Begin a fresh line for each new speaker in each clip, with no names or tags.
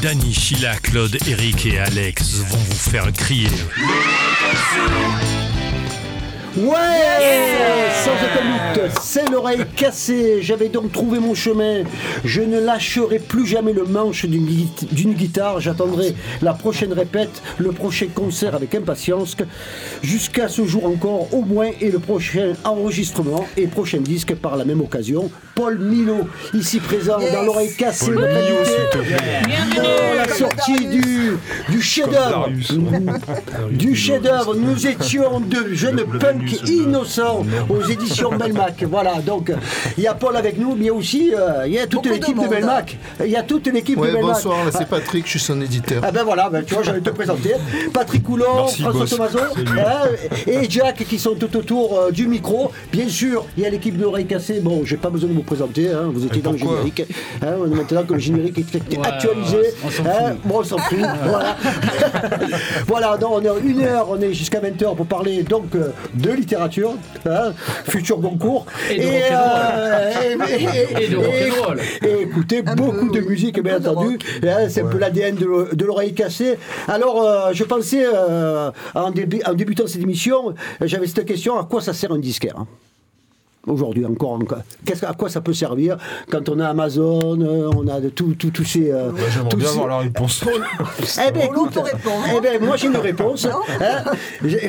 Danny, Sheila, Claude, Eric et Alex vont vous faire crier.
Ouais Sans aucun doute, c'est l'oreille cassée. J'avais donc trouvé mon chemin. Je ne lâcherai plus jamais le manche d'une gui- d'une guitare. J'attendrai la prochaine répète, le prochain concert avec impatience. Jusqu'à ce jour encore, au moins, et le prochain enregistrement et prochain disque par la même occasion. Paul Milo, ici présent dans l'oreille cassée. notre invité. Dans la sortie du, du chef-d'œuvre. Du chef-d'œuvre. Nous étions deux jeunes punks innocents aux éditions Belmac. Voilà, donc il y a Paul avec nous, mais il y a aussi euh, il y a toute
de
l'équipe de. Belmac. Il y a toute l'équipe
Ouais,
de Belmac.
bonsoir, là,
Ah,
c'est Patrick, je suis son éditeur.
ah ben voilà, ben tu vois, j'allais te présenter. Patrick Coulon,
Merci,
François
boss.
Tomaso hein, et Jack qui sont tout autour euh, du micro. Bien sûr, il y a l'équipe de l'oreille cassée. Bon, j'ai pas besoin de vous présenter, hein, vous étiez
Et
dans le générique. Hein, maintenant que le générique est actualisé,
on s'en
hein,
fout.
bon, on s'en fout. voilà, voilà donc on est en une heure, on est jusqu'à 20h pour parler donc euh, de littérature, hein, futur Goncourt.
Et de rock'n'roll.
euh, et- et- écoutez
Un
beaucoup
peu,
de musique, bien entendu. Hein, c'est un peu l'ADN de, l'o- de l'oreille cassée. Alors, euh, je pensais, euh, en, début- en débutant cette émission, j'avais cette question à quoi ça sert un disquaire? hein Aujourd'hui encore, encore. Qu'est-ce, à quoi ça peut servir quand on a Amazon, euh, on a de tout, tout, tous ces. euh,
J'aimerais bien
ces-
avoir la réponse.
eh ben,
On
écoute, eh ben, moi j'ai une réponse. hein.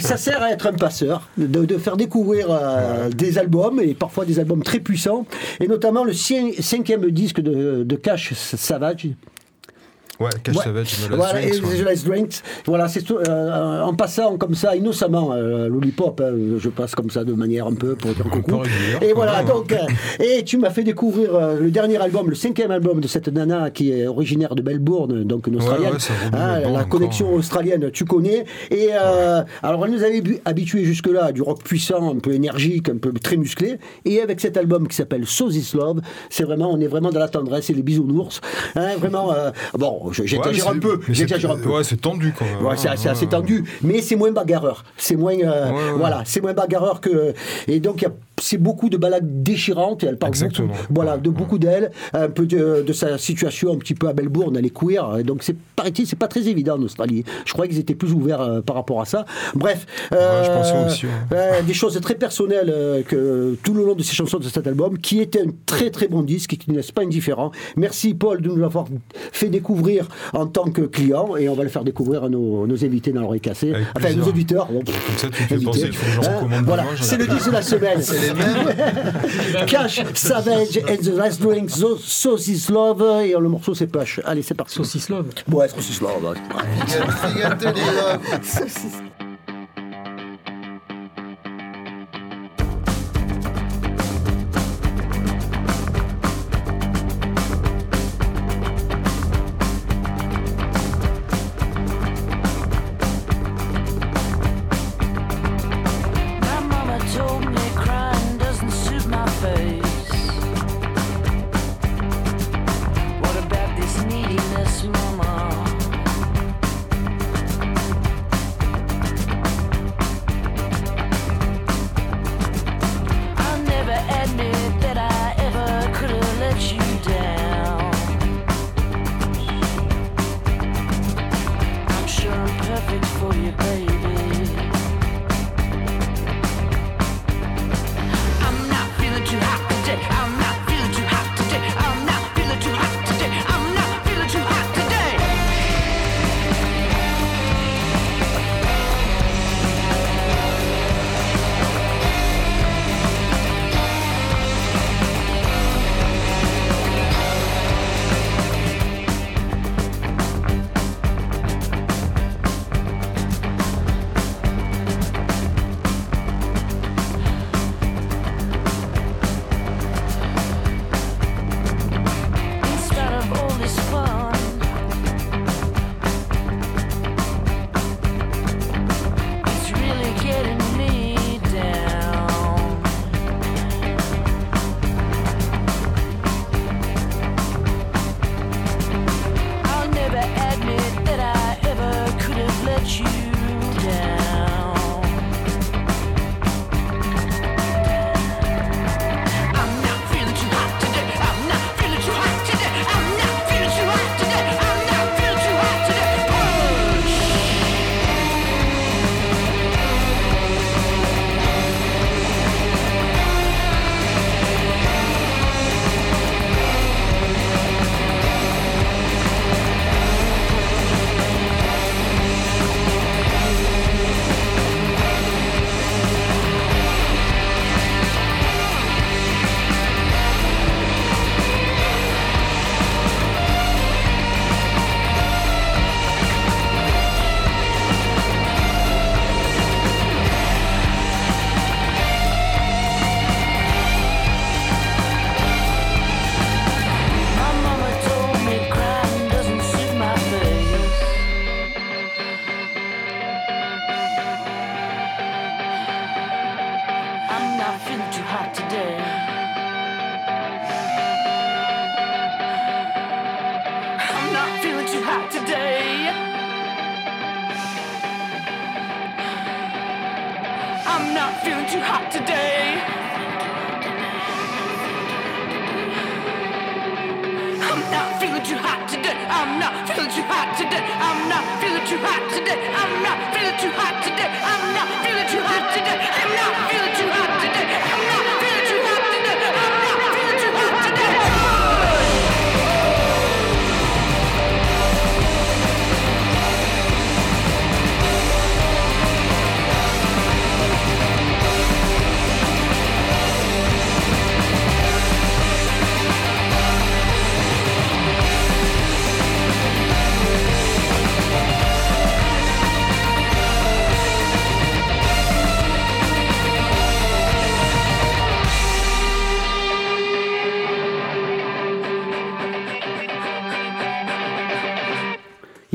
Ça sert à être un passeur, de, de faire découvrir euh, des albums, et parfois des albums très puissants, et notamment le cin- cinquième disque de, de Cash Savage.
Ouais, Cash
Ouais.
Savage, me
Voilà, Last Drinks. Voilà, c'est tout, euh, en passant comme ça, innocemment, euh, lollipop, hein, je passe comme ça de manière un peu pour dire coucou. Et voilà, donc, euh, et tu m'as fait découvrir euh, le dernier album, le cinquième album de cette nana qui est originaire de Melbourne, donc une Australienne.
ouais,
Hein,
Melbourne
la
encore,
connexion
ouais.
australienne, tu connais. Et euh, alors, elle nous avait habitués jusque-là à du rock puissant, un peu énergique, un peu très musclé. Et avec cet album qui s'appelle So This Love, c'est vraiment, on est vraiment dans la tendresse et les bisounours. Hein, vraiment, bon, j'exagère
Ouais,
un peu, j'exagère un peu.
Ouais, c'est tendu quand même.
Ouais, c'est assez, tendu, mais c'est moins bagarreur. C'est moins, euh, voilà, c'est moins bagarreur que. Et donc il y a- c'est beaucoup de balades déchirantes. Et elle parle
Exactement.
beaucoup, voilà, de beaucoup d'elle, un peu de, de sa situation un petit peu à Melbourne. Elle est queer, et donc c'est paraît-il, c'est pas très évident en Australie. Je croyais qu'ils étaient plus ouverts euh, par rapport à ça. Bref, euh,
je pensais aussi, ouais.
euh, des choses très personnelles euh, que tout le long de ces chansons de cet album, qui était un très très bon disque et qui ne laisse pas indifférent. Merci Paul de nous l'avoir fait découvrir en tant que client et on va le faire découvrir à nos, nos invités dans l'oreille cassée.
Avec
Enfin,
plaisir.
nos auditeurs. Bon,
Comme ça, tu me fais
invités.
penser, il faut que j'en
Hein,
recommande
Voilà, c'est le
plein.
disque de la semaine. Cash, Savage and the Last Drink, So- Saucis Love et le morceau c'est Push. Allez, c'est parti.
Saucisse Love.
Ouais, Saucis Love.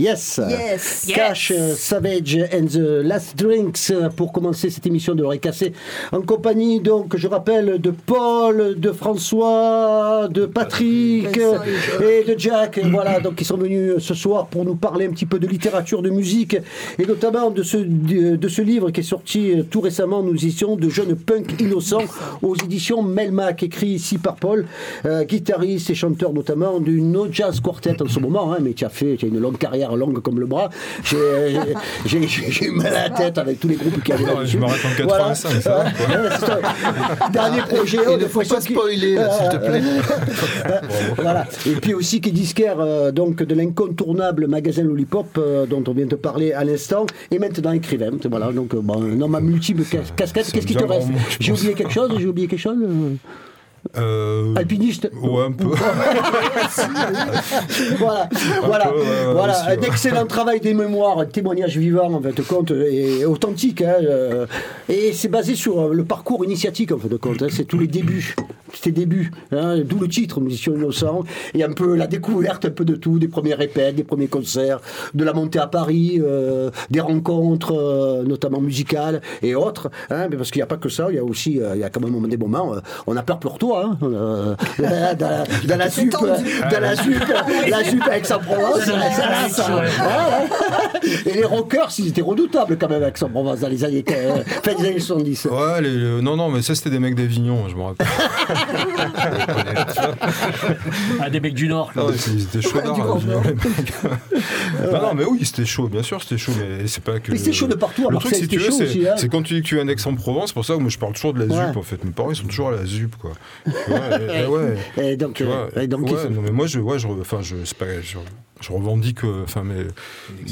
Yes.
Yes.
Cash, euh, Savage and the Last Drinks euh, pour commencer cette émission de l'oreille cassée en compagnie donc je rappelle de Paul, de François, de Patrick euh, et de Jack. Voilà donc ils sont venus euh, ce soir pour nous parler un petit peu de littérature, de musique et notamment de ce, de, de ce livre qui est sorti euh, tout récemment nous éditions de jeunes punk innocents aux éditions Melmac écrit ici par Paul euh, guitariste et chanteur notamment du No Jazz Quartet en ce moment hein, mais tu as fait tu as une longue carrière longue comme le bras j'ai eu mal à la tête avec tous les groupes qui avaient
Non, je m'arrête en 85, ça va,
Ouais, ouais, c'est ça. dernier projet
Il
oh,
ne
de
faut pas
qui-
spoiler, s'il te plaît.
voilà. Et puis aussi qui disquaire euh, donc de l'incontournable magasin Lollipop euh, dont on vient de parler à l'instant et maintenant écrivain. Voilà donc euh, bon, un homme à multiples cas- casquettes. Qu'est-ce qui te reste J'ai oublié quelque chose J'ai oublié quelque chose euh,
Euh,
Alpiniste
Ouais, un peu.
voilà, voilà,
peu, ouais,
voilà.
aussi, ouais.
un excellent travail des mémoires, un témoignage vivant en fin de compte et authentique. hein, euh, et c'est basé sur euh, le parcours initiatique en fin de compte. hein, c'est tous les débuts, tes débuts. hein, D'où le titre, Musicien innocent, et un peu la découverte, un peu de tout, des premiers répètes, des premiers concerts, de la montée à Paris, euh, des rencontres, euh, notamment musicales et autres. hein, mais parce qu'il n'y a pas que ça, il y a aussi, euh, il y a quand même des moments, euh, on a peur pour toi. Hein, euh, dans, la- dans la ZUP, dans la ZUP, la ZUP avec ça,
ouais.
ouais. Et les rockers, ils étaient redoutables quand même avec Aix-en-Provence dans les années, euh, fin des années 70.
Ouais, les- non, non, mais ça c'était des mecs d'Avignon, je me rappelle.
Ah, des mecs du Nord.
Ah ouais, c'est- ils étaient chauds d'art, Avignon, les mecs. non, non, mais oui, c'était chaud, bien sûr, c'était chaud, mais c'est pas que.
Mais c'était chaud de partout,
Le truc, si tu
c'était
veux,
chaud
c'est
hein.
quand tu dis que tu es un Aix-en-Provence, pour ça que moi je parle toujours de la
Ouais.
ZUP en fait. Mes parents ils sont toujours à la ZUP quoi. Et- et ouais.
Et donc,
Tu vois,
euh, et donc,
ouais, non, mais moi, je, ouais, je, enfin, je, c'est pas, je, je revendique, euh, enfin, mes,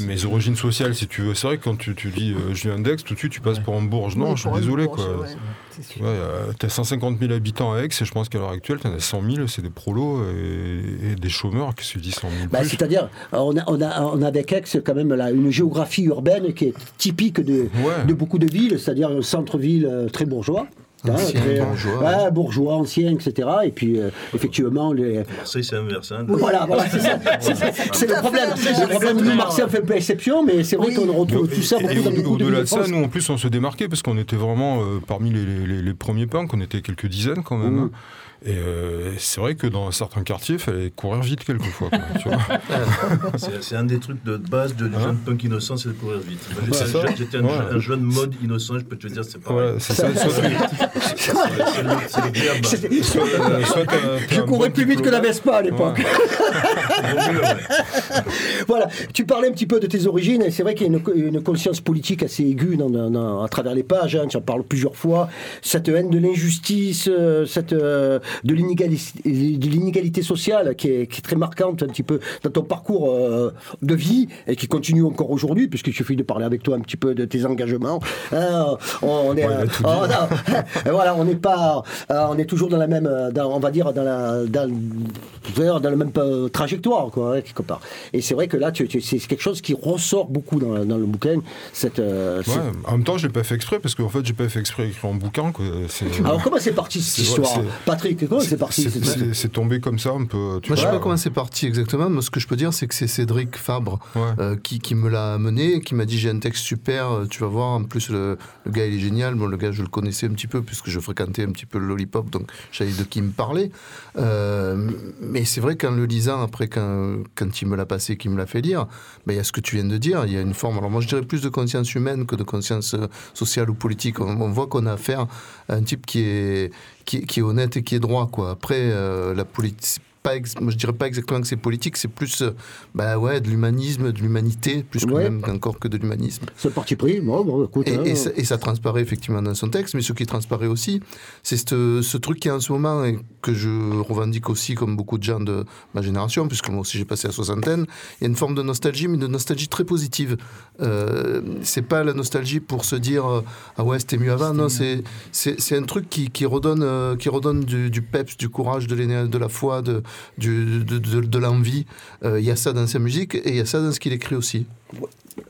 mes origines sociales, si tu veux. C'est vrai que quand tu, tu dis euh, je viens d'Aix, tout de suite, tu passes pour un Bourges. Non,
Oui,
je suis désolé, quoi.
c'est.
Ouais, euh, t'as 150 000 habitants à Aix, et je pense qu'à l'heure actuelle, t'en as 100 000, c'est des prolos et, et des chômeurs. Qu'est-ce que tu dis 100 000
Bah,
plus
C'est-à-dire, on a, on, a, on a avec Aix quand même là, une géographie urbaine qui est typique de,
Ouais.
de beaucoup de villes, c'est-à-dire un centre-ville euh, très bourgeois. Hein,
Ancien,
très, euh,
bourgeois,
ouais, bourgeois, ancien, etc. Et puis, euh, effectivement, les,
Marseille, c'est inverse. Hein.
Voilà, voilà, c'est ça. C'est- c'est- C'est le problème. Le problème, nous, Marseille, on fait un peu exception, mais c'est vrai
Oui.
qu'on retrouve tout ça
Au-delà de ça, nous en plus on se démarquait parce qu'on était vraiment euh, parmi les, les- les- les premiers punks, on était quelques dizaines quand même.
Mmh.
Et euh, c'est vrai que dans certains quartiers, il fallait courir vite quelquefois.
C'est un des trucs de base de les
Hein
jeunes punk innocents, c'est de courir vite. J'étais un, jeune- un,
Ouais.
jeune mode innocent, je peux te dire, c'est pareil.
Voilà, c'est ça. Soit, euh,
Je courais plus vite que la. Vespa à l'époque.
Ouais.
Voilà, tu parlais un petit peu de tes origines, et c'est vrai qu'il y a une, une conscience politique assez aiguë dans- dans- dans- à travers les pages, hein, tu en parles plusieurs fois, cette haine de l'injustice, euh, cette, euh, de l'inégalité sociale qui est, qui est très marquante un petit peu dans ton parcours euh, de vie, et qui continue encore aujourd'hui, puisqu'il suffit de parler avec toi un petit peu de tes engagements. Hein, on, est,
Ouais,
on a- et voilà, on n'est pas, euh, on est toujours dans la même, euh, dans- on va dire dans la, dans, dans la même euh, trajectoire, quoi, hein, quelque part. Et c'est vrai que là, tu, tu- c'est quelque chose qui ressort beaucoup dans, dans le bouquin. Cette, euh,
Ouais,
cette-
en même temps, je l'ai pas fait exprès parce qu'en fait, j'ai pas fait exprès d'écrire un bouquin. Quoi.
Alors comment c'est parti cette histoire, Patrick? Comment c'est parti
C'est- tombé comme ça un peu. tu
Moi, je sais
vois.
pas comment c'est parti exactement. Moi, ce que je peux dire, c'est que c'est Cédric Fabre
Ouais.
euh, qui, qui me l'a amené, qui m'a dit j'ai un texte super, euh, tu vas voir. En plus, le, le gars, il est génial. Bon, le gars, je le connaissais un petit peu puisque je fréquentais un petit peu le lollipop, donc je savais de qui il me parlait. Euh, mais c'est vrai qu'en le lisant, après, quand, quand il me l'a passé, qu'il me l'a fait lire, ben, il y a ce que tu viens de dire. Il y a une forme, alors moi, je dirais plus de conscience humaine que de conscience sociale ou politique. On, on voit qu'on a affaire à un type qui est, qui, qui est honnête et qui est droit, quoi. Après, euh, la politique. Pas ex- moi, je dirais pas exactement que c'est politique, c'est plus euh, bah ouais, de l'humanisme, de l'humanité, plus que
Ouais.
même encore que de l'humanisme.
Ce parti pris, bon, bon, écoute.
Et,
hein.
et ça, et ça transparaît effectivement dans son texte, mais ce qui transparaît aussi, c'est ce, ce truc qui est en ce moment et que je revendique aussi comme beaucoup de gens de ma génération, puisque moi aussi j'ai passé la soixantaine, il y a une forme de nostalgie, mais de nostalgie très positive. Euh, c'est pas la nostalgie pour se dire euh, ah ouais c'était mieux avant, non c'est c'est c'est un truc qui, qui redonne euh, qui redonne du, du peps, du courage, de l'énergie, de la foi, de du, de, de, l'envie. Euh, Il y a ça dans sa musique et il y a ça dans ce qu'il écrit aussi.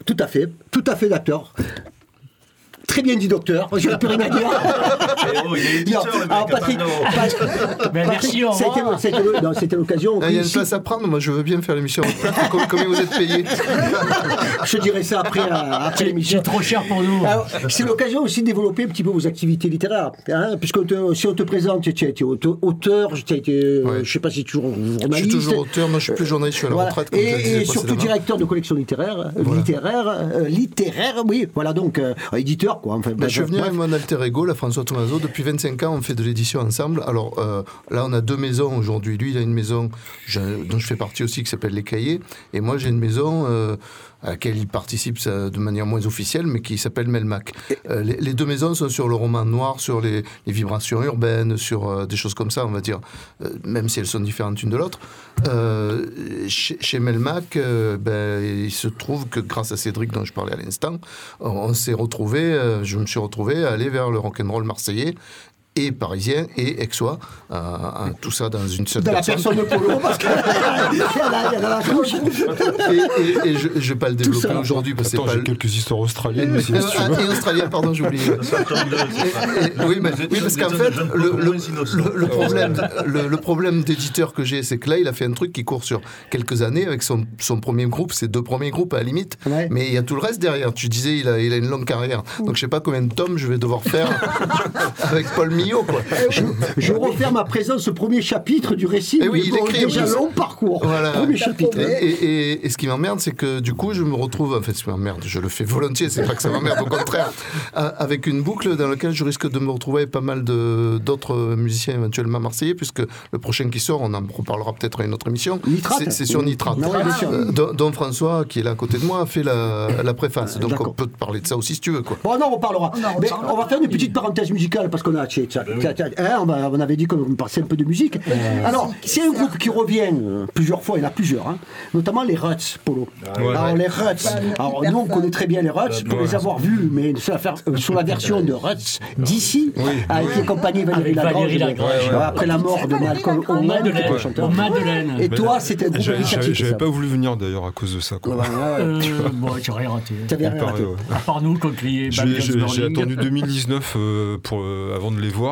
Tout à fait, tout à fait d'accord. Très bien dit, docteur. Je n'ai plus rien à dire.
Oh, il est éditeur,
Non,
le mec,
alors, Patrick,
Ben, merci,
c'était l'occasion.
Ah, Il y a une place à prendre, moi je veux bien faire l'émission. Combien- vous êtes payé
Je dirais ça après, euh, après l'émission.
C'est trop cher pour nous.
C'est l'occasion aussi de développer un petit peu vos activités littéraires. Hein, puisque te- si on te présente, tu as été auteur, tu as été, euh,
Ouais.
je sais pas si toujours
Je suis
journaliste.
toujours auteur, moi je suis plus journaliste, je suis à la
Voilà.
retraite. Comme
Et, et surtout directeur de collection littéraire, euh,
Voilà.
littéraire, euh, littéraire, oui, voilà donc euh, éditeur quoi. Enfin,
Ben, je suis venu avec mon alter ego, la François Tomaso. Depuis 25 ans, on fait de l'édition ensemble. Alors euh, là, on a deux maisons aujourd'hui. Lui, il a une maison je- dont je fais partie aussi qui s'appelle Les Cahiers. Et moi, j'ai une maison euh, à laquelle il participe ça, de manière moins officielle, mais qui s'appelle Melmac. Euh, les, les deux maisons sont sur le roman noir, sur les, les vibrations urbaines, sur euh, des choses comme ça, on va dire, euh, même si elles sont différentes l'une de l'autre. Euh, chez, chez Melmac, euh, ben, il se trouve que grâce à Cédric dont je parlais à l'instant, on, on s'est retrouvé, euh, je me suis retrouvé à aller vers le rock'n'roll marseillais et parisien et aixois, euh, euh, tout ça dans une seule
Dans la
personne.
personne de Polo, parce a- la couche.
Et, et- et je ne vais pas le développer aujourd'hui parce que c'est
Attends,
pas
j'ai
le-
quelques histoires australiennes aussi, si tu
ah, et australien, pardon, j'ai oublié. Oui, mais- oui, parce qu'en fait, le, problème, le, le problème d'éditeur que j'ai, c'est que là, il a fait un truc qui court sur quelques années avec son, son premier groupe, ses deux premiers groupes à la limite,
Ouais.
mais il y a tout le reste derrière. Tu disais, il a, il a une longue carrière, donc je sais pas combien de tomes je vais devoir faire avec Paul Quoi.
Je, je referme à présent ce premier chapitre du récit.
Eh oui, il
déjà
plus.
long parcours.
Voilà.
Premier chapitre.
Et, et- et- et ce qui m'emmerde, c'est que du coup, je me retrouve, en fait, m'emmerde, je le fais volontiers, c'est pas que ça m'emmerde, au contraire, avec une boucle dans laquelle je risque de me retrouver avec pas mal de- d'autres musiciens éventuellement marseillais, puisque le prochain qui sort, on en reparlera peut-être à une autre émission,
Nitrate.
c'est- c'est sur Nitrate.
Ah.
Euh, dont, dont François, qui est là à côté de moi, a fait la, la préface. Donc
d'accord.
on peut te parler de ça aussi si tu veux. Quoi.
Bon, non, on parlera.
Non, on
Mais
parlera.
on va faire une petite parenthèse musicale parce qu'on a. tchè, tchè, hein, on, va- on avait dit qu'on passait un peu de musique. Alors, c'est un groupe qui revient euh, plusieurs fois, il y en a plusieurs, hein, notamment les Ruts, Polo.
ouais.
Alors, les Ruts. Alors, nous, on connaît très bien les Ruts pour les avoir vus, mais sur la, euh, version de Ruts d'ici, avec les compagnies Valérie Lagrange.
Valérie Lagrange.
euh, Après la mort de Malcolm chanteur.
Madeleine.
Et toi, c'était un groupe
J'avais- pas voulu venir d'ailleurs à cause de ça.
Ouais.
Euh, rien raté.
T'avais rien raté.
ouais.
À part nous, les
J'ai attendu 2019 euh, pour, euh, avant de les voir.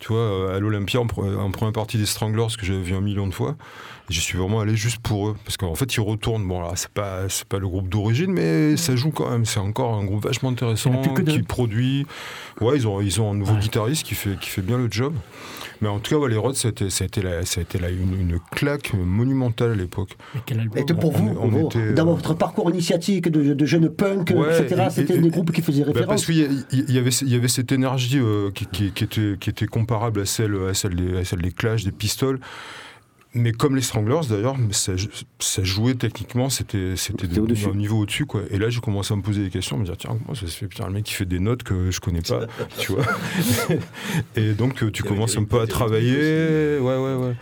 Tu vois, euh, à l'Olympia, en, pre- en première partie des Stranglers, que j'avais vu un million de fois. J'y suis vraiment allé juste pour eux. Parce qu'en fait, ils retournent. Bon, là, c'est pas, c'est pas le groupe d'origine, mais ça joue quand même. C'est encore un groupe vachement intéressant, qui produit. Ouais, ils ont, ils ont un nouveau guitariste qui fait, qui fait bien le job. Mais en tout cas, ouais, les Rods, ça a été, ça a été, la- été la- une, une claque monumentale à l'époque.
Mais quel album
Et pour
On-
vous,
on
vous,
était,
dans
euh,
votre parcours initiatique de, de jeunes punk,
Ouais,
etc.,
et-
c'était
et-
des groupes qui faisaient
Bah,
référence
parce qu'il y, y avait, y avait cette énergie euh, qui, qui- qui était, qui était comparable à celle, à celle, des, à celle des Clash, des Pistols. Mais comme les Stranglers d'ailleurs, ça, ça jouait techniquement, c'était c'était un niveau au-dessus. quoi. Et là, j'ai commencé à me poser des questions, à me dire tiens, comment ça se fait Putain, le mec qui fait des notes que je connais pas, tu vois. Et donc, euh, tu commences un peu à travailler. Ouais, ouais, ouais.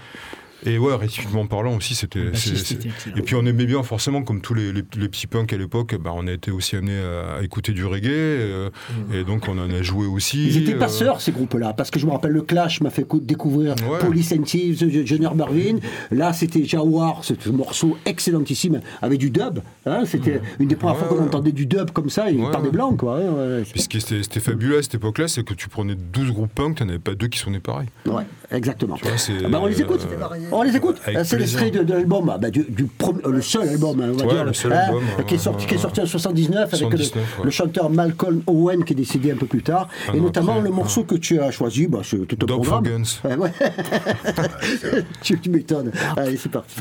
Et ouais, rythmiquement parlant aussi, c'était.
Excellent.
Et puis on aimait bien, forcément, comme tous les, les- les petits punks à l'époque, bah, on a été aussi amené à, à écouter du reggae. euh, Et donc on en a joué aussi.
Ils étaient
euh,
passeurs, ces groupes-là, parce que je me rappelle, le Clash m'a fait cou- découvrir
Ouais.
Police and Thieves, Junior Marvin. Là, c'était Jawar, ce ce morceau excellentissime, avec du dub. hein, c'était une des premières fois qu'on
ouais.
entendait du dub comme ça, et
Ouais,
par des blancs, quoi. hein,
Puis ce qui était, fabuleux à cette époque-là, c'est que tu prenais 12 groupes punk, t'en avais pas deux qui sonnaient pareil.
Ouais, exactement.
Vois,
Ah bah, on les écoute.
euh,
On les écoute. C'est l'extrait de, de l'album, ah bah, du, euh, le seul album, hein, on va
Ouais,
dire,
le seul
hein,
album,
qui, est sorti, qui est sorti en 79 avec le,
79, ouais.
le chanteur Malcolm Owen qui est décédé un peu plus tard, et notamment
après,
le morceau que tu as choisi, bah, c'est tout un
Dog
programme.
Guns.
Tu, tu m'étonnes. Allez, c'est parti.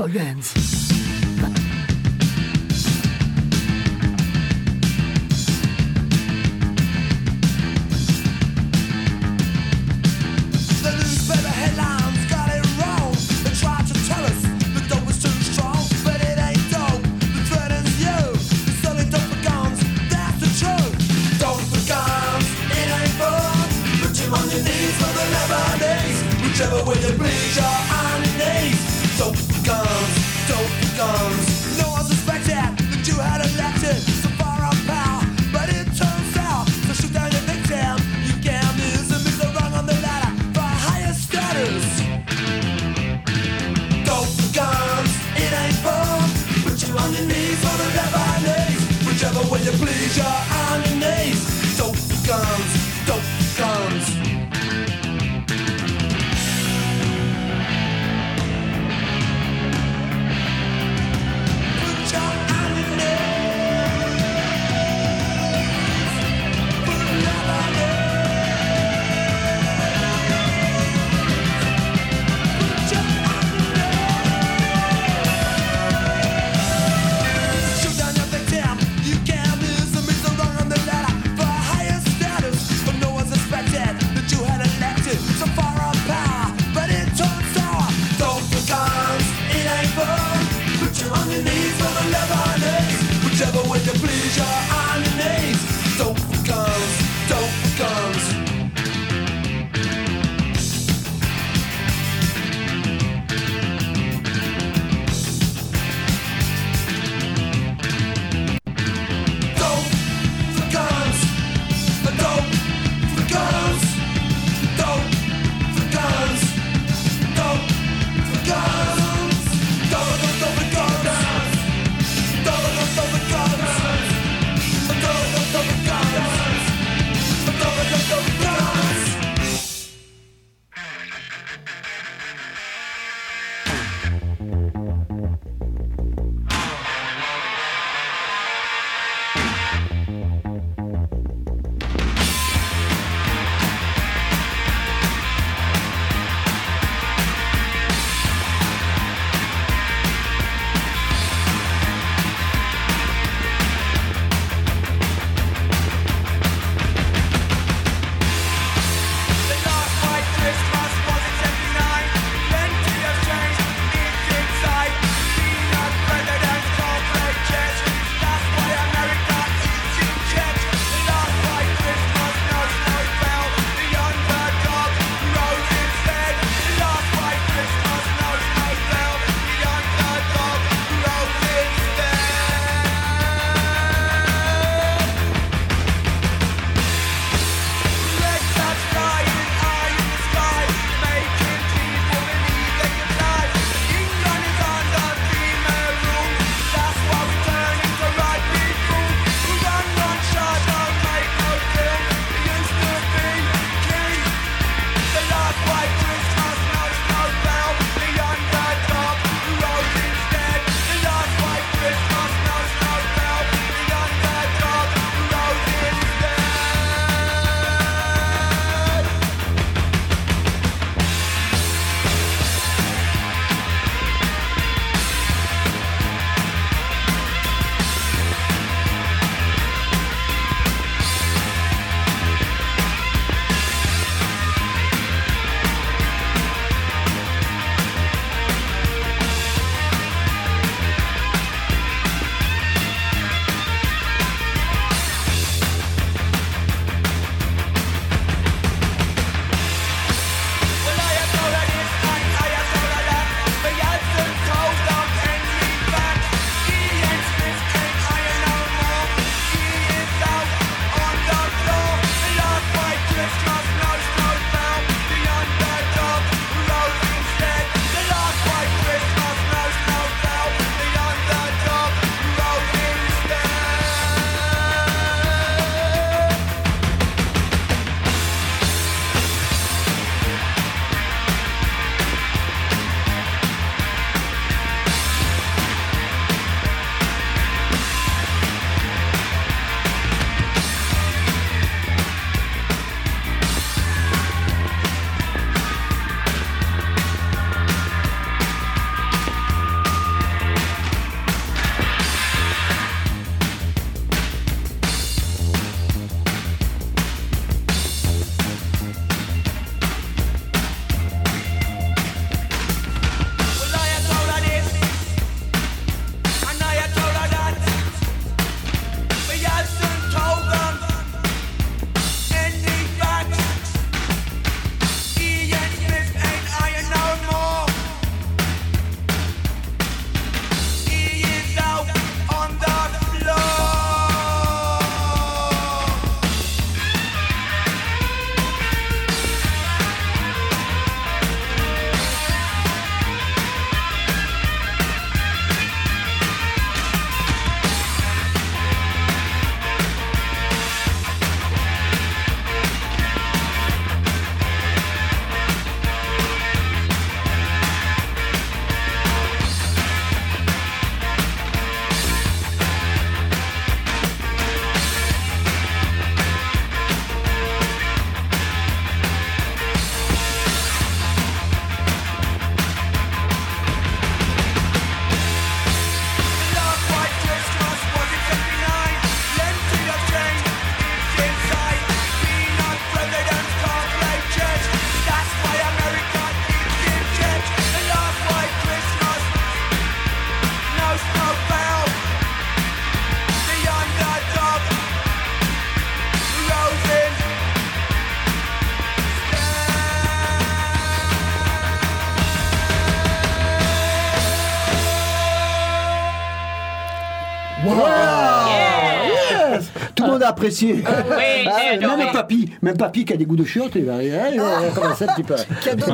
Le apprécié.
oui,
Ah,
j'ai adoré.
même papy, même papy qui a des goûts de chiottes, il va, il va- il va commencer un petit peu.
Qui a de
Ah,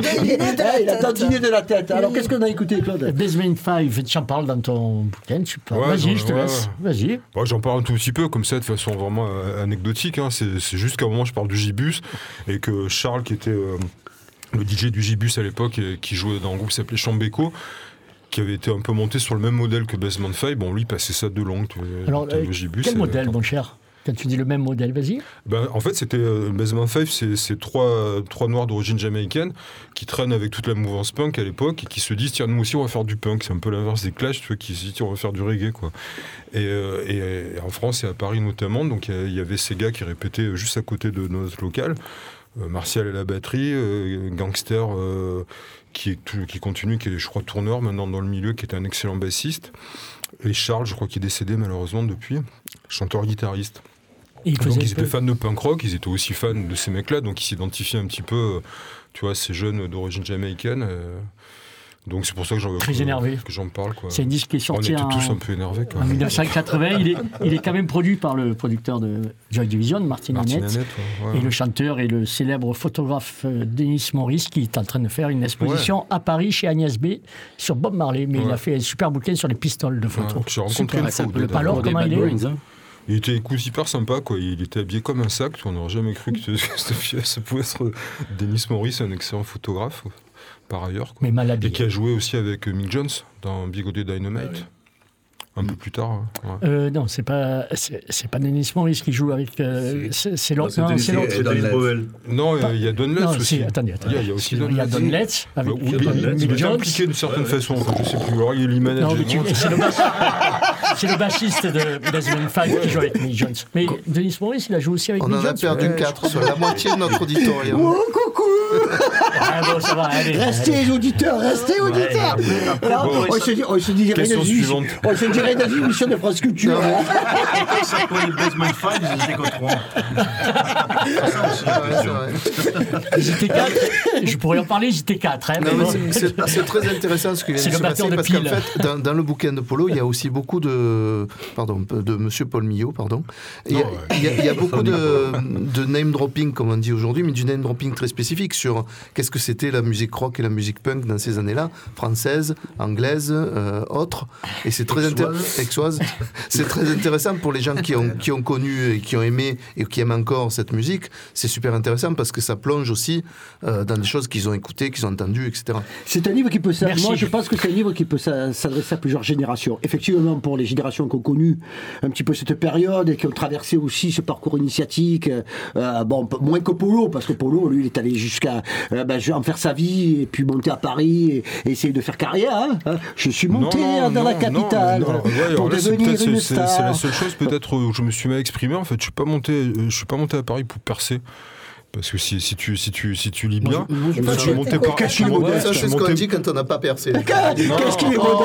tête.
dandiné de la tête. Alors qu'est-ce qu'on a écouté, Claude?
Basement 5, tu en parles dans ton bouquin, tu parles.
Ouais,
Vas-y, je te laisse. Vas-y.
J'en parle un tout petit peu comme ça de façon vraiment euh, anecdotique. hein. C'est juste qu'à un moment je parle du Gibus et que Charles qui était euh, le DJ du Gibus à l'époque qui jouait dans un groupe qui s'appelait Chambeco qui avait été un peu monté sur le même modèle que Basement 5. Bon, lui, il passait ça de longue. tu vois,
Alors,
t'as
euh,
le Gibus
quel modèle, mon cher? Quand tu dis le même modèle, vas-y.
Ben, en fait, c'était euh, Basement 5, c'est c'est trois, noirs d'origine jamaïcaine qui traînent avec toute la mouvance punk à l'époque et qui se disent tiens, nous aussi, on va faire du punk. C'est un peu l'inverse des Clash, tu vois, qui se disent tiens, on va faire du reggae, quoi. Et, euh, et, et en France et à Paris notamment, donc il y avait ces gars qui répétaient juste à côté de notre local. Euh, Martial à la batterie, euh, Gangster euh, qui continue, qui est, je crois, tourneur maintenant dans le milieu, qui est un excellent bassiste. Et Charles, je crois qu'il est décédé malheureusement depuis, chanteur-guitariste.
Et il
Donc ils étaient
peu-
fans de punk rock, ils étaient aussi fans de ces mecs-là, donc ils s'identifiaient un petit peu, tu vois, ces jeunes d'origine jamaïcaine. euh, donc c'est pour ça que j'en
Très énervé.
que j'en parle. Quoi.
C'est un disque qui est sorti en,
tous un peu énervés. Quoi.
en 1980. il, est, il est quand même produit par le producteur de Joy Division, Martin
Martin
Annette.
Annette, ouais, ouais.
Et le chanteur et le célèbre photographe euh, Denis Maurice qui est en train de faire une exposition à Paris chez Agnès B sur Bob Marley. Mais il a fait un super bouquin sur les pistoles de photos.
Ouais, j'ai rencontré
Super.
une fois ou deux,
Alors,
d'ailleurs.
comment il est
Il était écoute, hyper sympa, quoi. Il était habillé comme un sac. On n'aurait jamais cru que ce- ça pouvait être Denis Maurice, un excellent photographe, par ailleurs. quoi.
Mais mal
Et qui a joué aussi avec euh, Mick Jones dans Bigodet Dynamite. Un peu plus tard. ouais.
Euh, non, c'est pas c'est pas Denis Maurice qui joue avec. euh, c'est l'autre. non, c'est l'autre.
Non, euh, il y a Don Letts
Non,
aussi.
attendez, attendez.
Il y a, il y a aussi
Il y a Don Letts avec
Bah,
euh,
il,
Jones.
impliqué d'une certaine façon, je sais plus. Alors, il est manager.
c'est le, bassiste- c'est le bassiste de Basement 5 qui joue avec Mick Jones. Mais Denis Maurice, il a joué aussi avec
On
Mick
en
Jones.
a perdu
Ouais,
4 sur la moitié de notre auditorium.
Oh, coucou
Ah bon, ça va, allez.
Restez auditeurs, restez auditeurs Alors,
bon,
on, se dit, on se dirait
Question
dans une-
suivante.
on se dirait dans une émission de France Culture. hein.
Ça s'appelait Basement 5, ils étaient contre moi. Ça aussi,
Ah ouais, c'est vrai.
Ils étaient quatre. Je pourrais en parler, étaient quatre. hein,
Non,
mais
mais
bon.
c'est- très intéressant ce qui vient de se passer
de
parce qu'en fait, dans, dans le bouquin de Polo, il y a aussi beaucoup de, pardon, de Monsieur Paul Millot, pardon. Il y, a-
Oh, ouais.
il y a- il y a beaucoup de, de name dropping, comme on dit aujourd'hui, mais du name dropping très spécifique sur qu'est-ce que c'était la musique rock et la musique punk dans ces années-là, française, anglaise, euh, autres. Et c'est très intér- C'est très intéressant pour les gens qui ont, qui ont connu et qui ont aimé et qui aiment encore cette musique. C'est super intéressant parce que ça plonge aussi euh, dans des choses qu'ils ont écoutées, qu'ils ont entendues, etc.
C'est un livre qui peut s'a-
Merci.
Moi, je pense que c'est un livre qui peut s'a- s'adresser à plusieurs générations. Effectivement, pour les générations qui ont connu un petit peu cette période et qui ont traversé aussi ce parcours initiatique, euh, bon, p- moins que Polo, parce que Polo, lui, il est allé jusqu'à euh, ben, vais en faire sa vie et puis monter à Paris et, et essayer de faire carrière. hein. Hein. Je suis monté
Non, non,
dans la
non,
capitale
non, non, ouais, alors
pour
là, c'est
devenir
peut-être-
une
c'est- c'est- la
star.
seule chose peut-être où je me suis mal exprimé. En fait, je suis pas monté, euh, je suis pas monté à Paris pour percer. Parce que si, si tu si tu si tu lis bien,
je- moi, je sens-
monté par.
Qu'est-ce qu'il est modeste,
c'est ce qu'on dit quand on n'a pas percé.
Qu'est-ce qu'il est modeste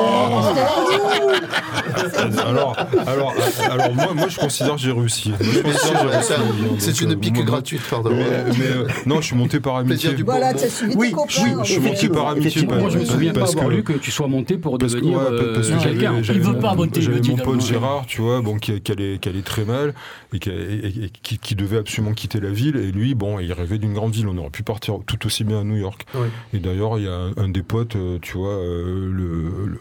alors, alors, alors moi, moi, je considère que j'ai réussi. Moi,
C'est une
euh,
pique
moi,
gratuite, pardon.
Mais, mais, euh, non, je suis monté par amitié.
Voilà, tu as suivi
Oui,
tes copains.
oui,
Je suis monté par amitié.
Moi, je me souviens pas
parce
avoir
que-
lu que tu sois monté pour devenir euh, quelqu'un.
Il veut pas voter,
J'avais mon pote. Gérard, tu vois, bon, qui, qui allait, très mal et, qui devait absolument quitter la ville. Et lui, bon, il rêvait d'une grande ville. On aurait pu partir tout aussi bien à New York. Et d'ailleurs, il y a un, un des potes, euh, tu vois, euh, le,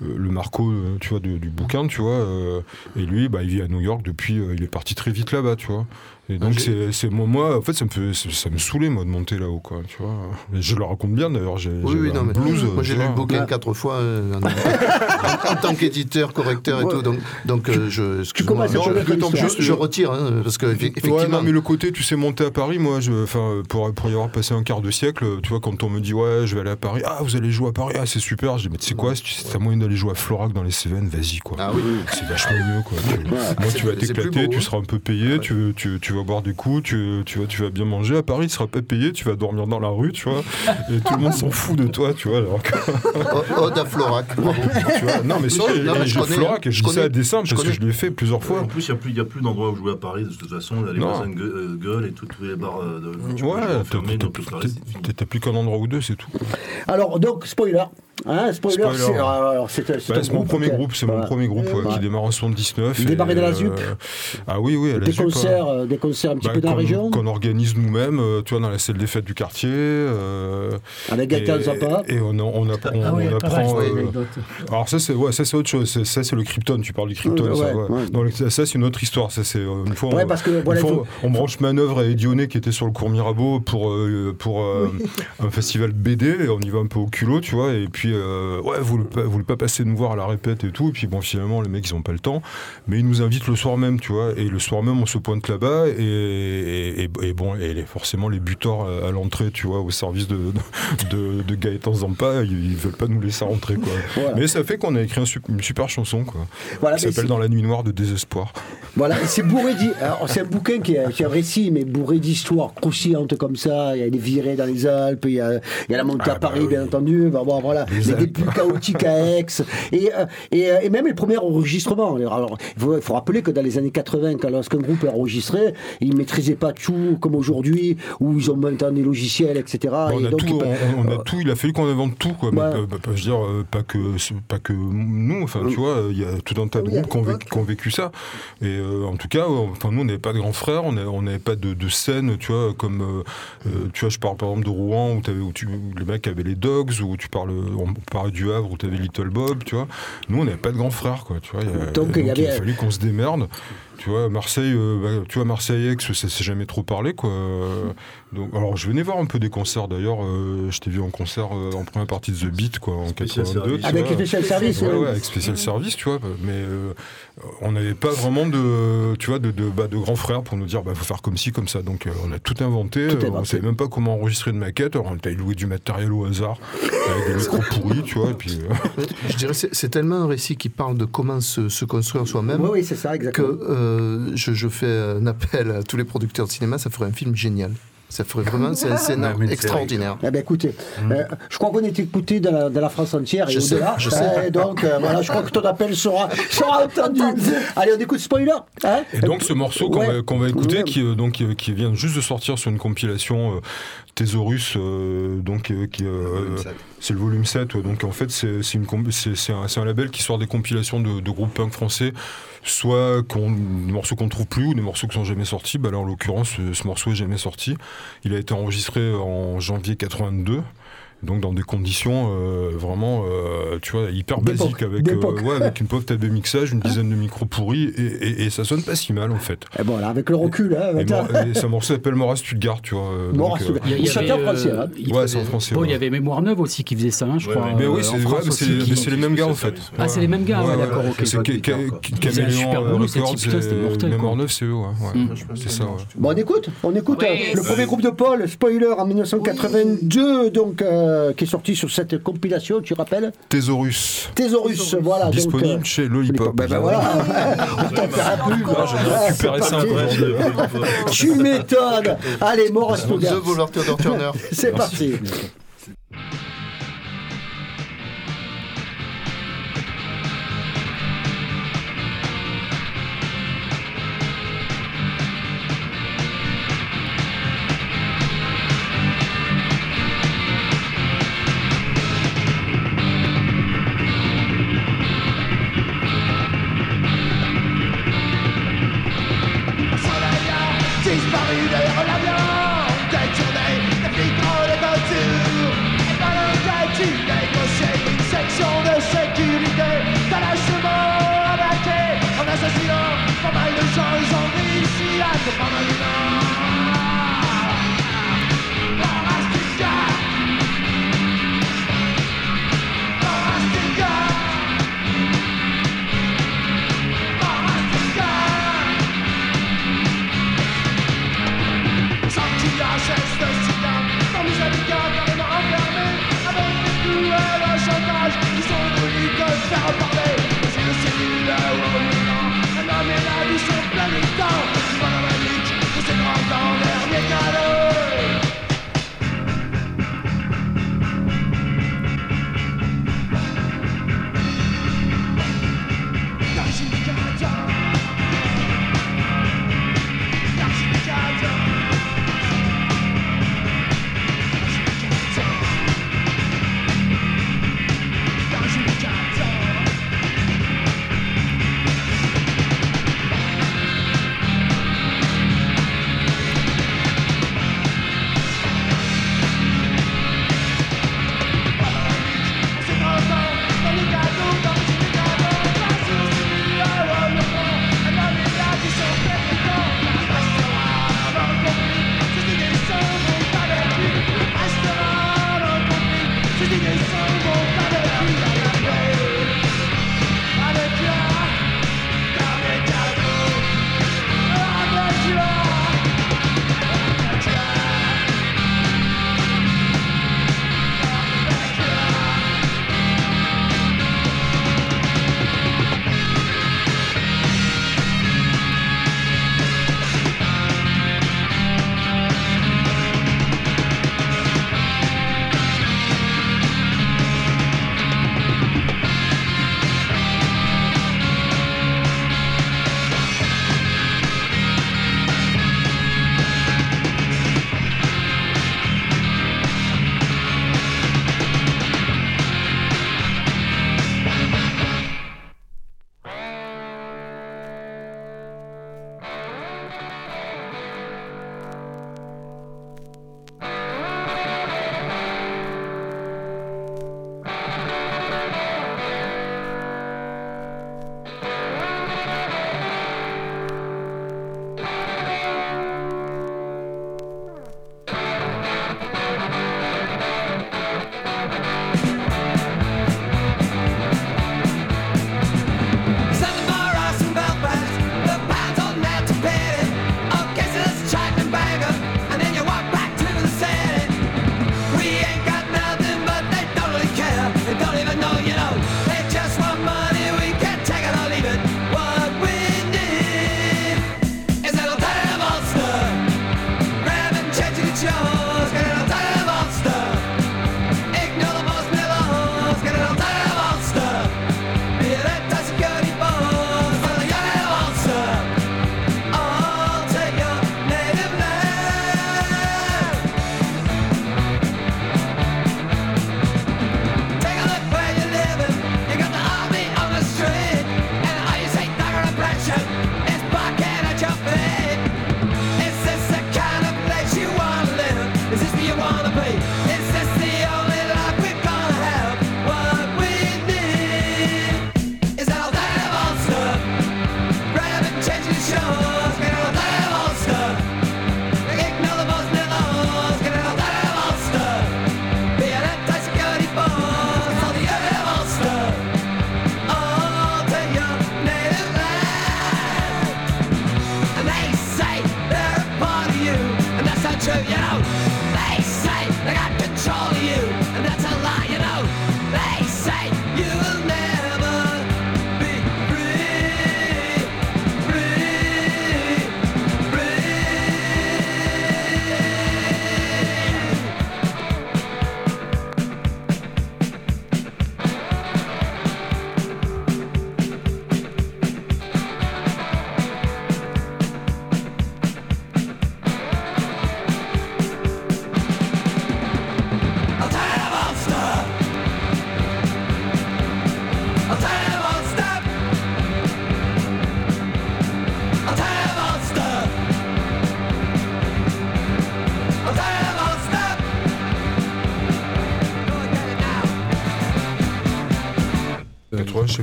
le, le Marco, euh, tu vois, de- du bouquin, tu vois. euh, et lui, bah, il vit à New York depuis. euh, il est parti très vite là-bas, tu vois. Et donc,
Ah, j'ai-
c'est moi, moi, en fait, ça me, fait, ça, ça me saoulait, moi, de monter là-haut, quoi, tu vois. Je le raconte bien, d'ailleurs. J'ai
Oui,
j'ai
oui,
un
non, mais
blues.
moi j'ai
tu
lu le bouquin quatre fois euh, en, en- en tant qu'éditeur, correcteur et tout, donc, donc euh, je, excuse-moi,
commences à
je,
connaître
je-
l'histoire.
je- je retire, hein, parce que effe-
Ouais,
effectivement,
non, mais le côté, tu sais, monter à Paris, moi, je, enfin, pour, pour y avoir passé un quart de siècle, tu vois, quand on me dit, ouais, je vais aller à Paris, ah, vous allez jouer à Paris, ah, c'est super, je dis, mais tu sais quoi, si tu as moyen d'aller jouer à Florac dans les Cévennes, vas-y, quoi.
Ah oui.
C'est vachement mieux, quoi. Tu- moi, tu vas t'éclater, tu
hein.
seras un peu payé, tu, tu, tu vas boire des coups, tu, tu, vas, tu vas bien manger. À Paris, tu seras pas payé, tu vas dormir dans la rue, tu vois, et tout le monde s'en fout de toi, tu vois. Alors que,
O- Ode à Florac.
tu vois, non, mais sérieux,
Non, mais
et
je
je
connais,
Florac, et je,
je
dis ça
connais,
à dessein, parce que je l'ai fait plusieurs fois.
En plus, il n'y a, plus d'endroits où jouer à Paris, de toute façon. Les
Non.
magasins gue- euh, gueulent et tout- tous les bars euh, de. tu
Ouais,
ça
t'as plus qu'un endroit ou deux, c'est tout.
Alors, donc, spoiler, Hein, spoiler,
Spoiler.
c'est ah, alors, c'est-
Bah, mon premier
ok.
groupe, c'est mon
Voilà.
premier groupe ouais,
Ouais.
qui démarre en 79.
Vous
et,
démarrez dans la
euh,
ZUP
Ah oui, oui, à la
Des
ZUP,
concerts,
hein.
euh, des concerts un petit
Bah,
peu dans la
qu'on-
région
Qu'on organise nous-mêmes, euh, tu vois, dans la salle des fêtes du quartier. euh,
Avec Gaëtan
et-
Zappa.
Et on, on, app- on,
Ah oui,
apprend. euh, alors ça c'est ouais, ça c'est autre chose. Ça c'est le Krypton. Tu parles du Krypton.
Ouais,
ça,
ouais,
ouais.
ouais.
Non, ça, c'est une autre histoire. Ça c'est euh, une fois.
Ouais,
on,
parce que,
une
voilà,
fois,
faut-
on branche manœuvre à Dionnet qui était sur le cours Mirabeau pour euh, pour euh, un festival BD. Et on y va un peu au culot, tu vois. Et puis euh, ouais, vous vous voulez pas passer nous voir à la répète et tout. Et puis bon, finalement les mecs ils ont pas le temps. Mais ils nous invitent le soir même, tu vois. Et le soir même on se pointe là-bas et, et, et- et bon, et les- forcément les buteurs à, l'entrée, tu vois, au service de de, de Gaëtan Zampa, ils, ils veulent pas nous laisser rentrer, quoi.
Voilà.
Mais ça fait qu'on a écrit un une super chanson, quoi.
Voilà,
qui s'appelle Dans la nuit noire de désespoir.
Voilà, c'est bourré C'est un bouquin qui est, qui est un récit, mais bourré d'histoires croustillantes comme ça. Il y a des virées dans les Alpes, il y a, il y a la montée
Ah,
à
bah
Paris,
oui.
bien entendu. Bah, bon, voilà,
Alpes.
débuts chaotiques à Aix. Et, euh, et, euh, et même les premiers enregistrements. Alors, il faut, rappeler que dans les années 80, quand lorsqu'un groupe est enregistré, ils ne maîtrisaient pas tout comme aujourd'hui, où ils ont maintenant des logiciels, etc.
Bon, on,
et
a
donc,
tout, on, on a tout, il a fallu qu'on invente tout, quoi. Mais, euh, bah, bah, je veux dire, pas que, pas que nous, enfin, tu vois, il y a tout un tas de
Oui,
groupes qui ont, vécu,
l'époque.
qui ont vécu ça. Et euh, en tout cas, enfin, nous, on n'avait pas de grands frères, on n'avait pas de, de scène, tu vois, comme, euh, tu vois, je parle par exemple de Rouen, où, t'avais- où, tu, où les mecs avaient les Dogs, où tu parles, on parlait du Havre, où tu avais Little Bob, tu vois. Nous, on n'avait pas de grands frères, quoi, tu vois. Il y a-
Donc, il y
il a fallu qu'on se démerde. Tu vois, Marseille, euh, bah, tu vois, Marseille-Aix, ça s'est jamais trop parlé, quoi. Donc, alors, je venais voir un peu des concerts, d'ailleurs. euh, je t'ai vu en concert euh, en première partie de The Beat, quoi, en
Spécial
82.
service.
tu
Avec spécial services.
Ouais,
ouais.
ouais, avec spécial service, tu vois. Mais euh, on n'avait pas vraiment de, tu vois, de, de, bah, de grands frères pour nous dire, bah, faut faire comme ci, comme ça. Donc, euh, on a tout inventé.
Tout
Euh, on savait même pas comment enregistrer une maquette. Alors, on était loué du matériel au hasard, avec des micros pourris, tu vois. Et puis, euh,
Je dirais c'est tellement un récit qui parle de comment se, se construire soi-même
Oui, oui, c'est ça,
que
exactement.
Euh, je, je fais un appel à tous les producteurs de cinéma, ça ferait un film génial. Ça ferait vraiment, c'est un scénario extraordinaire.
Eh ben écoutez, euh, je crois qu'on est écouté dans la, dans la France entière et
Je sais,
au-delà.
je sais.
Euh, donc euh, voilà, je crois que ton appel sera, sera entendu. Allez, on écoute spoiler. Hein
Et donc ce morceau qu'on
Ouais.
va, écouter,
Ouais.
qui, euh, donc, qui, qui vient juste de sortir sur une compilation euh, Thésaurus, euh, donc, euh, qui, euh, c'est le volume 7, ouais. donc en fait c'est un, c'est un label qui sort des compilations de, de groupes punk français, soit qu'on- des morceaux qu'on ne trouve plus ou des morceaux qui sont jamais sortis. Bah là en l'occurrence ce, ce morceau est jamais sorti. Il a été enregistré en janvier 82. Donc dans des conditions euh, vraiment, euh, tu vois, hyper basiques avec, euh, ouais, avec une pauvre table de mixage, une dizaine de micros pourris et, et- et ça sonne pas si mal en fait.
Et bon, là, avec le recul, hein,
Et, et ce morceau s'appelle Morat Stuttgart, tu vois. euh,
Stuttgart. En français, hein.
il-
Ouais, c'est en français.
Bon,
ouais.
il y avait Mémoire Neuve aussi qui faisait ça, hein, je
Ouais,
crois.
Mais oui, c'est les mêmes gars en fait.
Ah, c'est les mêmes gars, ouais, d'accord, ok.
C'est Caméléon Records Mémoire. Neuve, c'est eux.
Mm.
C'est ça, ouais.
Bon, on écoute, on écoute euh, le premier groupe de Paul, Spoiler, en 1982, donc, euh, qui est sorti sur cette compilation, tu rappelles
Thésaurus,
Thésaurus, voilà. donc,
disponible
euh,
chez Lollipop.
Ben, ben voilà, on t'en fera plus.
Ah, j'ai récupéré ça un peu aujourd'hui.
Tu m'étonnes. Allez.
Voleur Theodore Turner.
C'est parti.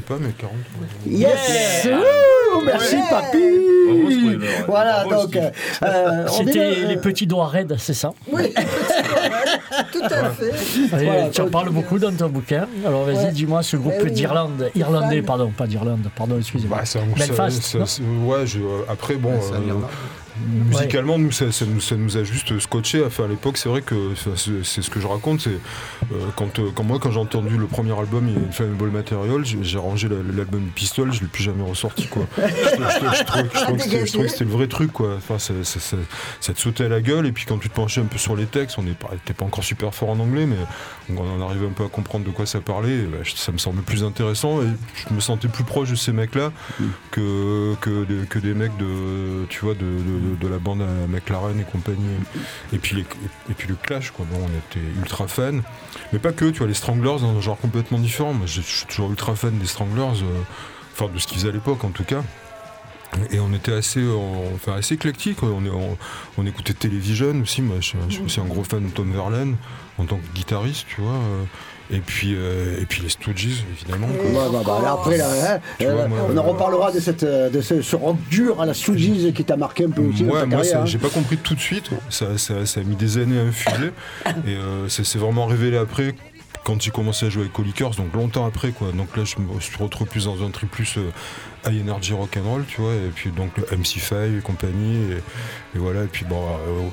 Pas, mais 40.
Yes Ouh, Merci papy
Bravo, spoiler.
Voilà,
Bravo,
donc... Euh, est
C'était les
euh,
petits doigts raides, c'est ça
Oui, tout à fait.
Voilà,
Tu en parles beaucoup dans ton bouquin. Alors vas-y,
Ouais.
dis-moi ce groupe
Eh oui.
d'Irlande, irlandais, pardon, pas d'Irlande, pardon, excusez-moi.
Bah, c'est un-
Belfast,
ça-
non
ça- ouais, je- après, bon, Musicalement, nous, ça, nous, a juste scotché. Enfin, à l'époque, c'est vrai que c'est ce que je raconte. C'est euh, quand, euh, quand moi, quand j'ai entendu le premier album, Inflammable Material, j'ai rangé la- l'album Pistol, je l'ai plus jamais ressorti. Quoi. je, trouvais- que c'était- le vrai truc. Quoi. Enfin, ça, te sautait à la gueule. Et puis, quand tu te penchais un peu sur les textes, on n'était pas encore super fort en anglais, mais on en arrivait un peu à comprendre de quoi ça parlait. Bah, ça me semblait plus intéressant et je me sentais plus proche de ces mecs-là que, que, des, que des mecs de, tu vois, de la bande McLaren et compagnie. Et puis, les- et puis le Clash, quoi. Bon, on était ultra fans. Mais pas que, tu vois, les Stranglers, dans un genre complètement différent. Moi, je suis toujours ultra fan des Stranglers, euh, enfin, de ce qu'ils faisaient à l'époque, en tout cas. Et on était assez, enfin, assez éclectique. On, on, on écoutait Television aussi. Moi, je, je suis aussi un gros fan de Tom Verlaine en tant que guitariste, tu vois. euh, Et puis, euh, et puis les Stooges, évidemment.
bah, bah, là, après, là, hein, euh,
vois, moi,
on en reparlera de, cette, de ce, ce rock dur à la Stooges qui t'a marqué un peu aussi dans
Ouais,
ta
moi,
hein.
j'ai pas compris tout de suite. Ça, ça- ça a mis des années à infuser. Et euh, ça s'est vraiment révélé après, quand j'ai commencé à jouer avec Colikers, donc longtemps après. quoi. Donc là, je me suis retrouvé plus dans un truc plus euh, high energy rock and roll, tu vois. Et puis donc le MC5 et compagnie. Et, et voilà. Et puis bon, euh,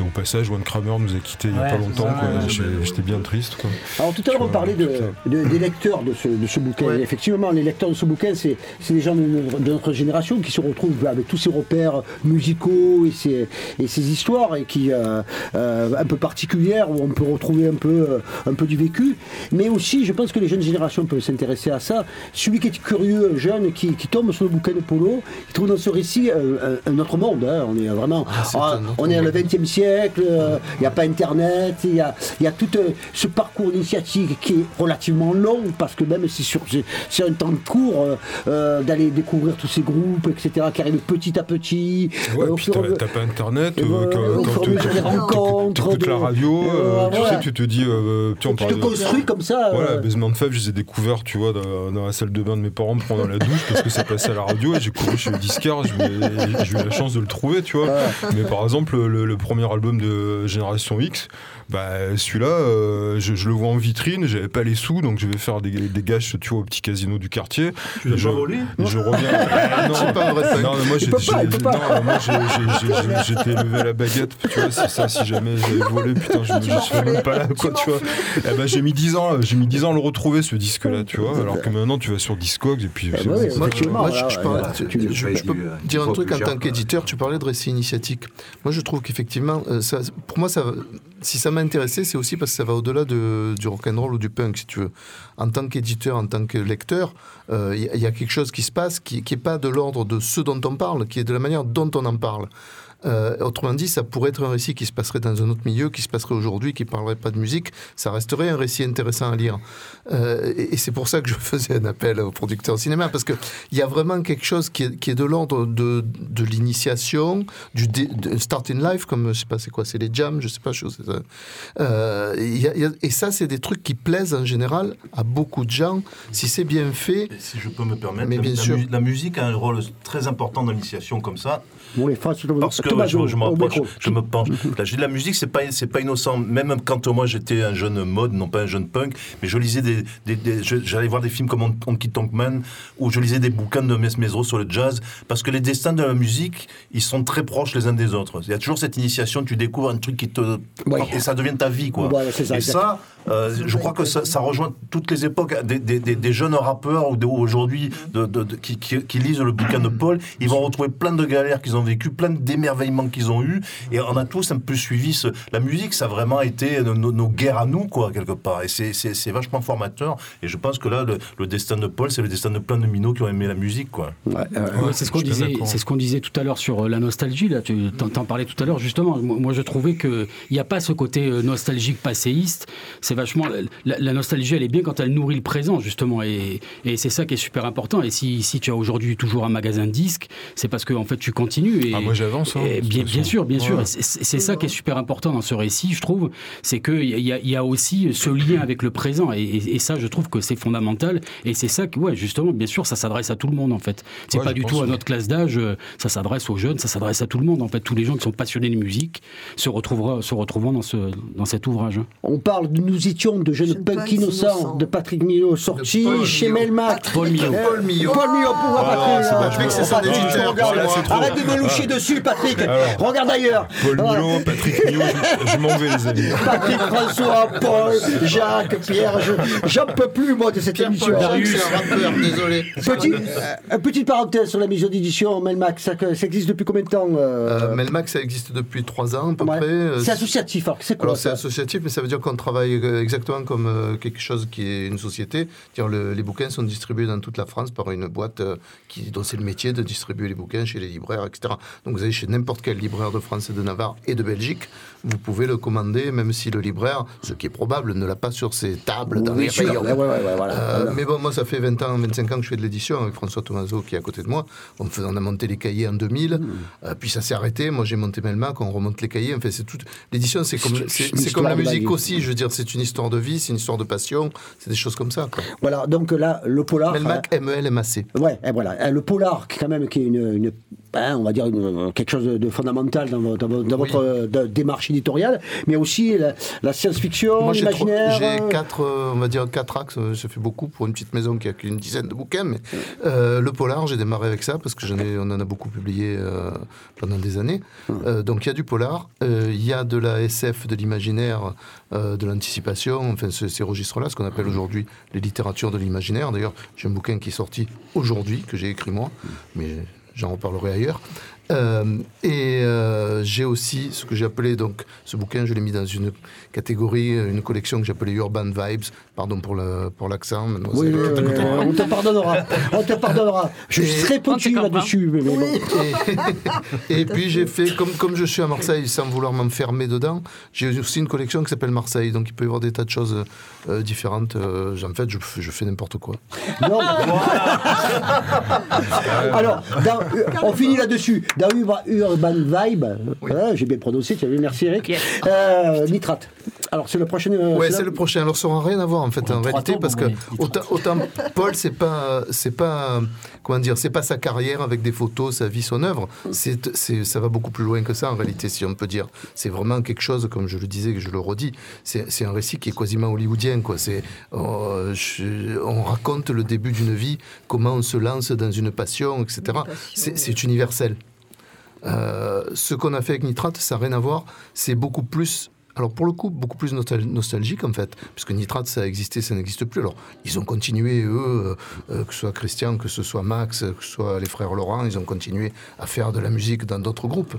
et au passage, One Kramer nous a quittés il y a
Ouais,
pas longtemps. J'étais bien triste. Quoi.
Alors tout à l'heure, on parlait de, de- des lecteurs de ce, de ce bouquin.
Ouais.
Effectivement, les lecteurs de ce bouquin, c'est c'est des gens de, notre- de notre génération qui se retrouvent avec tous ces repères musicaux et ces, et ces histoires et qui euh, euh, un peu particulières où on peut retrouver un peu, euh, un peu du vécu. Mais aussi, je pense que les jeunes générations peuvent s'intéresser à ça. Celui qui est curieux, jeune, qui, qui tombe sur le bouquin de Polo, il trouve dans ce récit euh, un, un autre monde. hein. On est vraiment,
c'est
ah,
autre
on est dans le
monde.
20e siècle. euh, Il n'y a pas Internet. Il y a, il y a tout euh, ce parcours initiatique qui est relativement long parce que même si c'est- un temps court euh, euh, d'aller découvrir tous ces groupes, etc., qui arrivent petit à petit.
Ouais,
euh,
puis t'as pas internet, euh, quand, quand tu- t'écoutes la radio, euh,
euh,
tu
voilà.
sais, tu te dis, euh, tu
te construis comme ça.
Voilà,
euh,
Basement Fab, je les ai découverts, tu vois, dans, dans la salle de bain de mes parents pendant la douche parce que ça passait à la radio et j'ai couru chez le m'ai- j'ai eu la chance de le trouver, tu vois. Mais par exemple, le, le premier album de Génération X, bah, celui-là, euh, je, je le vois en vitrine, j'avais pas les sous, donc je vais faire des, des gages, tu vois, au petit casino du quartier.
Tu l'as pas volé
Je reviens. Ah, non,
C'est pas vrai
non, mais moi, j'étais élevé à la baguette, tu vois, c'est ça, si jamais j'avais volé, putain, je, je serais même pas là, quoi, tu vois. Eh ben, j'ai mis 10 ans, j'ai mis 10 ans à le retrouver, ce disque-là, tu vois, alors que maintenant, tu vas sur Discogs et puis.
Eh ben
Moi, je, je peux
euh,
dire un truc en tant qu'éditeur. Tu parlais de récit initiatique. Moi, je trouve qu'effectivement, euh, pour moi, ça, si ça m'a intéressé, c'est aussi parce que ça va au-delà de, du rock'n'roll ou du punk, si tu veux. En tant qu'éditeur, en tant que lecteur, euh, il y, a- il y a quelque chose qui se passe qui n'est pas de l'ordre de ce dont on parle, qui est de la manière dont on en parle. Euh, autrement dit, ça pourrait être un récit qui se passerait dans un autre milieu, qui se passerait aujourd'hui, qui parlerait pas de musique. Ça resterait un récit intéressant à lire. Euh, et et c'est pour ça que je faisais un appel aux producteurs de cinéma, parce qu'il y a vraiment quelque chose qui est, qui est de l'ordre de, de l'initiation, du dé- de start in life, comme je sais pas c'est quoi, c'est les jams, je sais pas, je sais ça. Euh, il y a- il y a- et ça, c'est des trucs qui plaisent en général à beaucoup de gens, si c'est bien fait.
Et si je peux me permettre,
Mais bien
la
sûr.
la musique a un rôle très important dans l'initiation comme ça.
Les phrases,
Parce que je, me penche. Là, j'ai de la musique, c'est pas, c'est pas innocent. Même quand moi j'étais un jeune mode, non pas un jeune punk, mais je lisais des, des- des- je- j'allais voir des films comme Hon- Honky Tonk Man, ou je lisais des bouquins de Mes Mesro sur le jazz, parce que les destins de la musique, ils sont très proches les uns des autres. Il y a toujours cette initiation, tu découvres un truc qui te, et ça devient ta vie, quoi.
Voilà, c'est ça,
et ça, euh, je crois que ça, ça rejoint toutes les époques. Des, jeunes rappeurs ou aujourd'hui de- de- de- qui, qui- qui lisent le bouquin de Paul, ils vont retrouver plein de galères qu'ils ont vécues, plein d'émerveillements qu'ils ont eus. Et on a tous un peu suivi ce. La musique, ça a vraiment été nos, nos- nos guerres à nous, quoi, quelque part. Et c'est- vachement formateur. Et je pense que là, le, le destin de Paul, c'est le destin de plein de minots qui ont aimé la musique, quoi.
Ouais, euh,
Ouais, c'est ce qu'on disait,
d'accord.
c'est ce qu'on disait tout à l'heure sur euh, la nostalgie. Là, tu t'en, parlais tout à l'heure justement. Moi, moi, je trouvais que il n'y a pas ce côté euh, nostalgique passéiste. C'est vachement la, la nostalgie, elle est bien quand elle nourrit le présent justement, et, et c'est ça qui est super important. Et si, si tu as aujourd'hui toujours un magasin de disques, c'est parce que en fait tu continues. Et,
Ah, moi j'avance. hein.
bien, sûr, bien sûr.
Ouais.
C'est ça qui est super important dans ce récit, je trouve. C'est qu'il y, a- il y a aussi ce lien avec le présent. Et, et- et ça, je trouve que c'est fondamental. Et c'est ça que, ouais, justement, bien sûr, ça s'adresse à tout le monde, en fait. C'est
Ouais,
pas
je
du tout à notre classe d'âge. euh, Ça s'adresse aux jeunes, ça s'adresse à tout le monde, en fait. Tous les gens qui sont passionnés de musique se retrouveront, se retrouveront dans, ce, dans cet ouvrage. hein.
On parle de Nous étions de jeunes punks
punks
innocents de Patrick Millot, sorti chez. Melmac.
Paul Millot.
Euh,
Paul Millot.
Paul Millot, pourquoi
Ah,
Patrick je. Arrête de me loucher dessus, Patrick. Regarde ailleurs.
Paul. Milo, Patrick Milo, je, je m'en vais les amis.
Patrick, François, Paul, Jacques, Pierre, je- j'en peux plus moi de cette émission.
Désolé.
Petit, euh, petite parenthèse sur la maison d'édition Melmac, ça, existe depuis combien de temps euh,
Euh, Melmac, ça existe depuis trois ans à peu
ouais.
près. Euh,
C'est associatif, alors c'est quoi
Alors c'est associatif, mais ça veut dire qu'on travaille euh, exactement comme euh, quelque chose qui est une société. Les bouquins sont distribués dans toute la France par une boîte euh, qui, dont c'est le métier de distribuer les bouquins chez les libraires, etc. Donc vous allez chez n'importe quel libraire de France et de Navarre et de Belgique, vous pouvez le commander, même si le libraire, ce qui est probable, ne l'a pas sur ses tables dans les
sûr,
rayons.
ouais, ouais, ouais, ouais, voilà.
Euh,
Voilà.
mais bon, moi, ça fait 20 ans, 25 ans que je fais de l'édition avec François Tomaso qui est à côté de moi. On, fait- on a monté les cahiers en 2000,
Hmm.
euh, puis ça s'est arrêté. Moi, j'ai monté Melmac, on remonte les cahiers. Enfin, c'est tout. L'édition, c'est comme,
C'est
la musique aussi. Je veux dire, c'est une histoire de vie, c'est une histoire de passion, c'est des choses comme ça. Quoi.
Voilà, donc là, le polar.
Melmac, M-E-L-M-A-C.
euh, ouais, et voilà, euh, le polar, quand même, qui est une, une- hein, on va dire une- quelque chose de, fondamental dans, vo- dans vo- dans
Oui.
votre de- démarche éditoriale, mais aussi la, la science-fiction, l'imaginaire.
j'ai
euh,
quatre, euh, on va dire quatre axes. euh, Ça fait beaucoup pour une petite maison qui a qu'une dizaine de bouquins. Mais euh, le polar, j'ai démarré avec ça parce que j'en ai, on en a beaucoup publié euh, pendant des années. Euh, donc il y a du polar, il y a de la SF, de l'imaginaire, de l'anticipation. Enfin, ce- ces registres-là, ce qu'on appelle aujourd'hui les littératures de l'imaginaire. D'ailleurs, j'ai un bouquin qui est sorti aujourd'hui que j'ai écrit moi, mais j'en reparlerai ailleurs. Euh, et euh, j'ai aussi ce que j'ai appelé, donc ce bouquin, je l'ai mis dans une catégorie, une collection que j'appelais Urban Vibes, pardon pour le- pour l'accent. maintenant,
Oui, on te pardonnera. On te pardonnera. Je
Et-
très pointu là-dessus. Bon.
Et, et puis j'ai fait, comme, comme je suis à Marseille, sans vouloir m'enfermer dedans, j'ai aussi une collection qui s'appelle Marseille. Donc il peut y avoir des tas de choses euh, différentes. Euh, en fait, je, je fais n'importe quoi.
Non. Alors, dans- euh, on finit là-dessus. Dans Ur- Urban Vibe, voilà, j'ai bien prononcé, tu as vu, merci Eric. Euh, nitrate. Alors, c'est le prochain. euh,
Ouais,
c'est
le prochain. Alors ça n'aura rien à voir en fait en réalité parce que autant, autant Paul c'est pas c'est pas comment dire c'est pas sa carrière avec des photos, sa vie, son œuvre. C'est c'est ça va beaucoup plus loin que ça en réalité si on peut dire. C'est vraiment quelque chose comme je le disais que je le redis. C'est c'est un récit qui est quasiment hollywoodien quoi. C'est euh, je- on raconte le début d'une vie, comment on se lance dans une passion, etc. C'est c'est universel. Euh, ce qu'on a fait avec Nitrate, ça n'a rien à voir. C'est beaucoup plus. Alors pour le coup, beaucoup plus nostal- nostalgique en fait, puisque Nitrate ça a existé, ça n'existe plus. Alors ils ont continué eux, euh, euh, que ce soit Christian, que ce soit Max, que ce soit les frères Laurent, ils ont continué à faire de la musique dans d'autres groupes.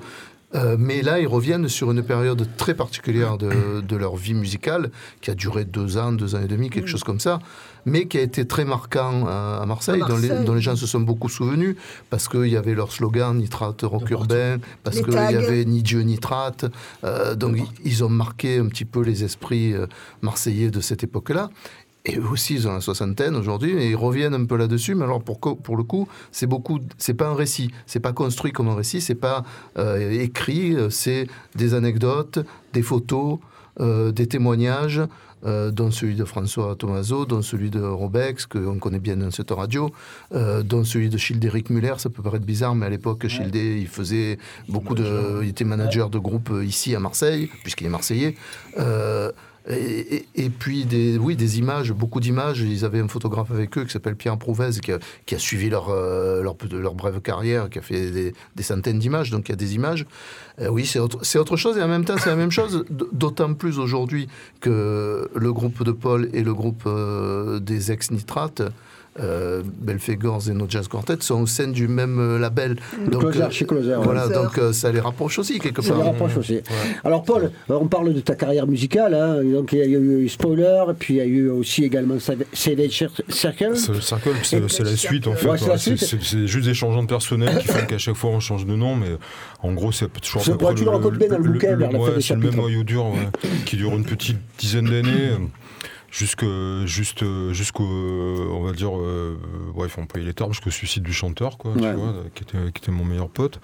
Euh, mais là, ils reviennent sur une période très particulière de, de leur vie musicale, qui a duré deux ans, deux ans et demi, quelque chose comme ça, mais qui a été très marquant à, à Marseille, Dont, les,
Marseille.
dont les gens se sont beaucoup souvenus, parce qu'il y avait leur slogan Nitrate rock urbain, parce qu'il y avait Ni Dieu Nitrate. Euh, donc ils- ont marqué un petit peu les esprits euh, marseillais de cette époque-là. Et eux aussi, ils ont la soixantaine aujourd'hui, et ils reviennent un peu là-dessus. Mais alors, pour, le coup, c'est beaucoup. C'est pas un récit. C'est pas construit comme un récit. C'est pas euh, écrit. euh, C'est des anecdotes, des photos, euh, des témoignages, euh, dont celui de François Tomaso, dont celui de Robex, qu'on connaît bien dans cette radio, euh, dont celui de Childéric Muller. Ça peut paraître bizarre, mais à l'époque, Childé, il faisait beaucoup de. Il était manager de groupe euh, ici à Marseille, puisqu'il est marseillais. Euh, et, puis des, oui, des images, beaucoup d'images. Ils avaient un photographe avec eux qui s'appelle Pierre Prouvez, qui a, suivi leur, euh, leur, leur brève carrière, qui a fait des, centaines d'images, donc il y a des images. Euh, oui, c'est autre, autre chose, et en même temps, c'est la même chose, d'autant plus aujourd'hui que le groupe de Paul et le groupe euh, des ex-nitrates. Euh, Belphégor et No Jazz Quartet sont au sein du même euh, label.
Closer, chez Closer, ouais.
Voilà,
Closer.
donc euh, ça les rapproche aussi quelque
Ça
part.
les rapproche aussi. Alors Paul, euh, on parle de ta carrière musicale. hein. Donc il y a eu Spoiler, puis il y a eu aussi également Save- Savage Circle.
C'est le Circle, c'est la suite en fait.
Ouais, c'est la
hein. C'est juste des changements de personnel qui font qu'à chaque fois on change de nom, mais en gros c'est toujours. à
C'est le racontes bien dans le bouquin, vers la fin
ouais,
des
C'est le même noyau dur ouais, qui dure une petite dizaine d'années. Jusque, juste, jusqu'au, euh, on va dire, euh, ouais, il faut employer les termes, jusqu'au suicide du chanteur, quoi, tu
Ouais.
vois, qui était, qui était mon meilleur pote.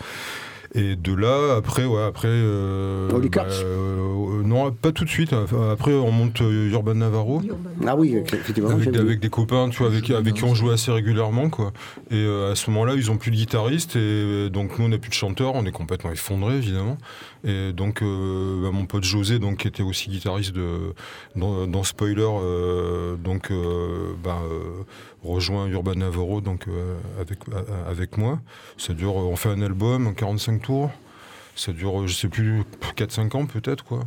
Et de là, après, ouais, après. euh,
Holy Cars.
euh, non, pas tout de suite. Après, on monte euh, Urban Navarro.
Ah oui, effectivement.
Avec, des copains, tu vois, avec, avec qui on jouait assez régulièrement, quoi. Et euh, à ce moment-là, ils ont plus de guitariste, et donc nous, on n'a plus de chanteur, on est complètement effondré, évidemment. Et donc, euh, bah, mon pote José, donc, qui était aussi guitariste de, dans, Spoiler, euh, donc, euh, bah, rejoint Urban Navarro, donc, avec, avec moi. Ça dure, on fait un album, en 45 tours. Ça dure, je sais plus, 4-5 ans peut-être, quoi.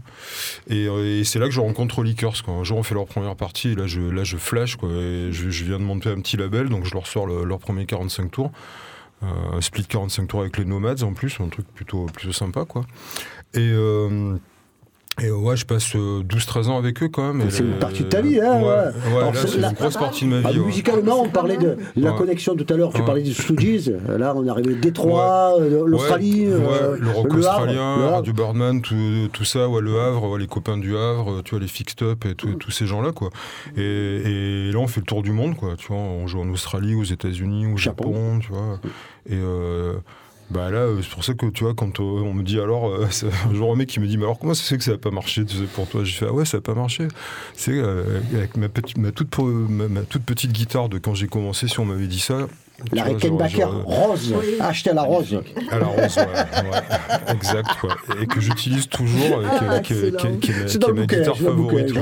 Et, c'est là que je rencontre Lickers, quoi. Un jour, on fait leur première partie, là, je, là, je flash, quoi. Je, viens de monter un petit label, donc je leur sors le- leur premier 45 tours. Euh, split 45 tours avec les Nomads, en plus, un truc plutôt, plutôt sympa, quoi. Et... euh, et euh, ouais, je passe euh, 12-13 ans avec eux quand même.
C'est une partie de ta vie, hein,
Ouais,
ouais.
ouais,
Alors,
là,
c'est
une grosse partie de ma
Ah,
vie. ouais.
musicalement, on parlait de la connexion tout à l'heure, tu parlais des Stooges. Là, on est arrivé de Détroit, euh, l'Australie,
Ouais,
euh,
le rock
le
australien,
Havre.
Radio Birdman, tout, tout ça, ouais, le Havre, les copains du Havre, tu vois, les Fixed Up et tous ces gens-là, quoi. Et, et là, on fait le tour du monde, quoi. Tu vois, on joue en Australie, aux États-Unis, au
Japon.
Japon, tu vois. Et euh, bah là, euh, c'est pour ça que, tu vois, quand euh, on me dit alors, euh, un jour un mec qui me dit, mais alors comment ça fait que ça n'a pas marché, pour toi? J'ai fait, ah ouais, ça n'a pas marché. C'est avec ma, toute, ma toute petite guitare de quand j'ai commencé, si on m'avait dit ça. Tu
La Rickenbacker rose, achetée à la rose.
à la rose, ouais, ouais, exact, ouais. Et que j'utilise toujours, euh, qui,
Ah,
est ma- guitare favorite.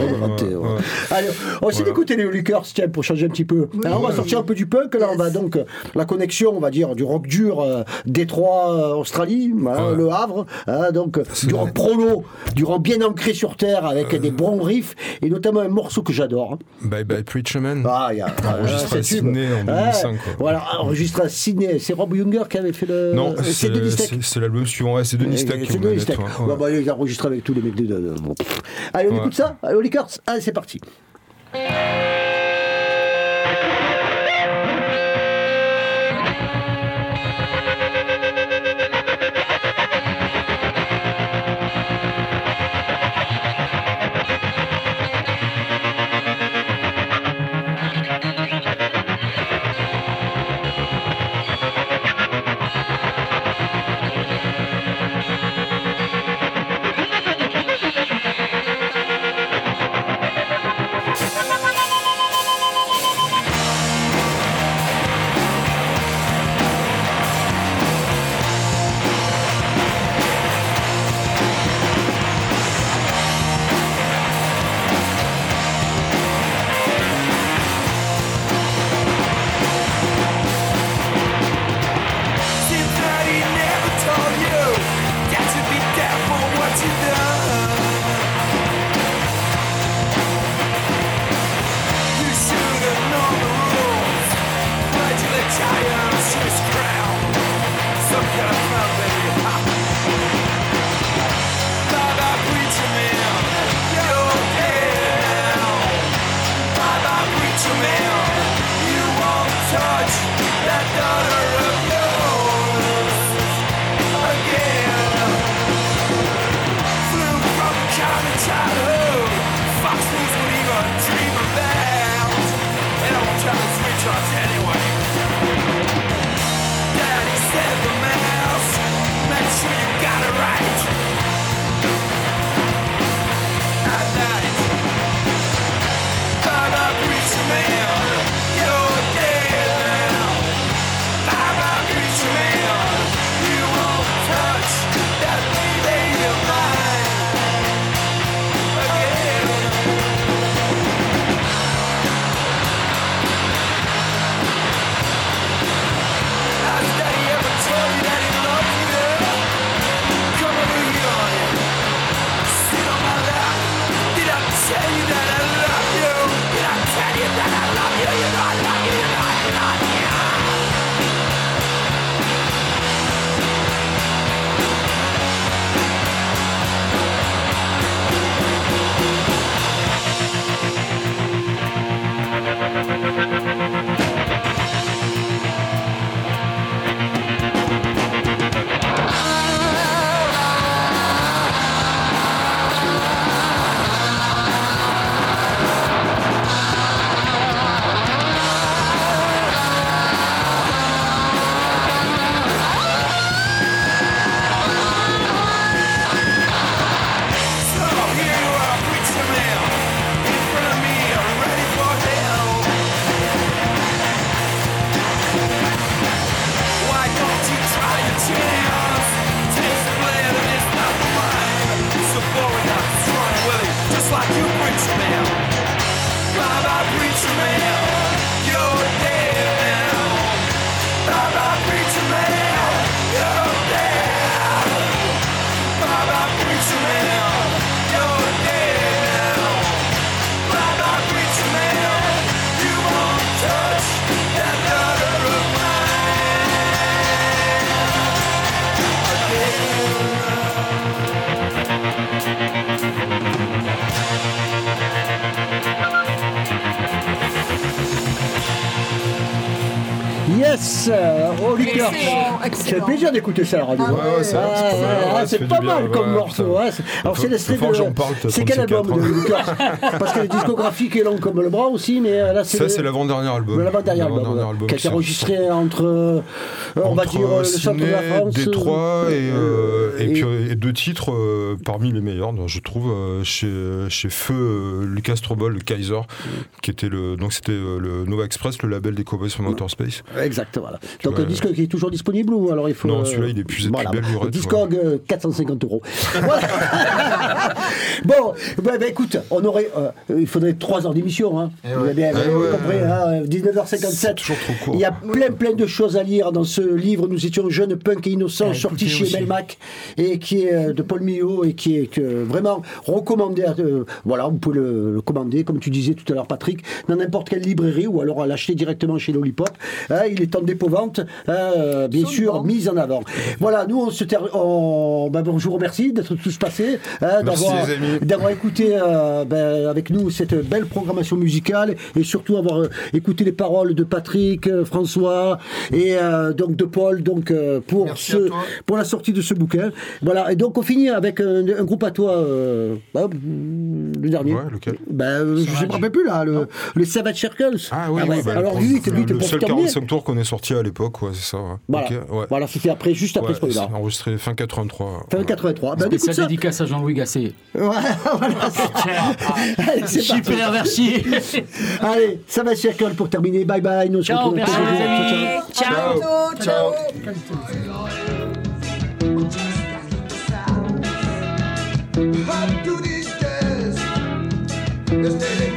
Allez, on va essayer d'écouter les Lickers, tiens, pour changer un petit peu. Alors, on va sortir un peu du punk, là, on va donc, euh, la connexion, on va dire, du rock dur, euh, Détroit, Australie, le Havre, hein, donc, du rock prolo, du rock bien ancré sur terre, avec des bons riffs, et notamment un morceau que j'adore. hein.
Bye Bye Preacher Man.
Ah, il y a.
Enregistré
euh,
à. Sydney en 2005, quoi.
Voilà, enregistré à Sydney. C'est Rob Younger qui avait fait le.
Non,
Euh, c'est Denis
c'est- l'album suivant, ouais, c'est Denis Stack qui
Denis Stack.
ouais,
bah, il a enregistré avec tous les mecs de. Allez, on écoute ça Allez, aux Lickers Allez, c'est parti. Yes Holy Church.
Excellent.
plaisir d'écouter ça à la radio.
Ah ouais,
ouais, c'est-
Ah,
c'est pas mal,
c'est mal comme
ouais,
morceau. C'est- Alors c'est l'extrait de. C'est quel
34
album de. Holy Church Parce que la discographie est longue comme le bras aussi, mais euh, là c'est.
Ça,
le-
c'est l'avant-dernier album.
l'avant-dernier album,
L'avant-dernier
ouais,
album
qui a été enregistré entre, euh, on va
Entre
dire, euh, le centre de la France.
Détroit et, euh, et,
et-
puis, et deux titres euh, parmi les meilleurs, je trouve, chez, chez Feu euh, Lucas Strobel, le Kaiser, qui était le. Donc c'était le Nova Express, le label des Cowboys from Outer Space.
Exact, voilà. Donc
vois,
un disque qui est toujours disponible ou alors il faut.
Non,
euh,
celui-là, il est plus-
voilà.
plus belle lurette,
Discog, euh, 450 euros. Voilà. bon, bah, bah, écoute, on aurait, euh, il faudrait 3 heures d'émission. Hein. Vous avez bien
Eh
vous avez
ouais.
compris, hein,
C'est
19h57.
toujours trop court.
Il y a plein, plein de choses à lire dans ce livre. Nous étions jeunes, punk et innocents,
Ah,
sorti chez. Melmac et qui est euh, de Paul Millot et qui est euh, vraiment recommandé. à, euh, voilà, vous pouvez le, le commander, comme tu disais tout à l'heure, Patrick, dans n'importe quelle librairie ou alors à l'acheter directement chez Lollipop. Hein, il est en dépôt-vente, hein, euh, bien sûr, mise en avant. Voilà, nous, on se ter... on- ben, bon, je vous remercie d'être tous passés, hein, d'avoir,
les
écouté euh, ben, avec nous cette belle programmation musicale et surtout avoir euh, écouté les paroles de Patrick, euh, François et euh, donc de Paul donc euh, pour
Merci
ce, pour la sortie de ce bouquin. Voilà, et donc on finit avec un, un groupe à toi, bah, le dernier.
Ouais, lequel?
Ben, je ne me rappelle plus là, le, les Savage Circles.
Ah oui,
ouais.
oui, bah,
alors
le,
lui, lui,
le
pour
seul
terminer.
45 tours qu'on est sorti à l'époque, ouais, c'est ça. ouais.
Voilà,
Ok, ouais.
voilà c'était après, juste après
Ouais,
ce
enregistré fin 83.
Fin
ouais.
83. Ben,
Spécial
ça.
dédicace à Jean-Louis Gasset.
Voilà, c'est-.
Super, merci.
Allez, ça va Circle pour terminer. Bye bye. Nous
Ciao, merci
dans quelques
les
jours.
amis.
Ciao, ciao.
Ciao.
Ciao, ciao.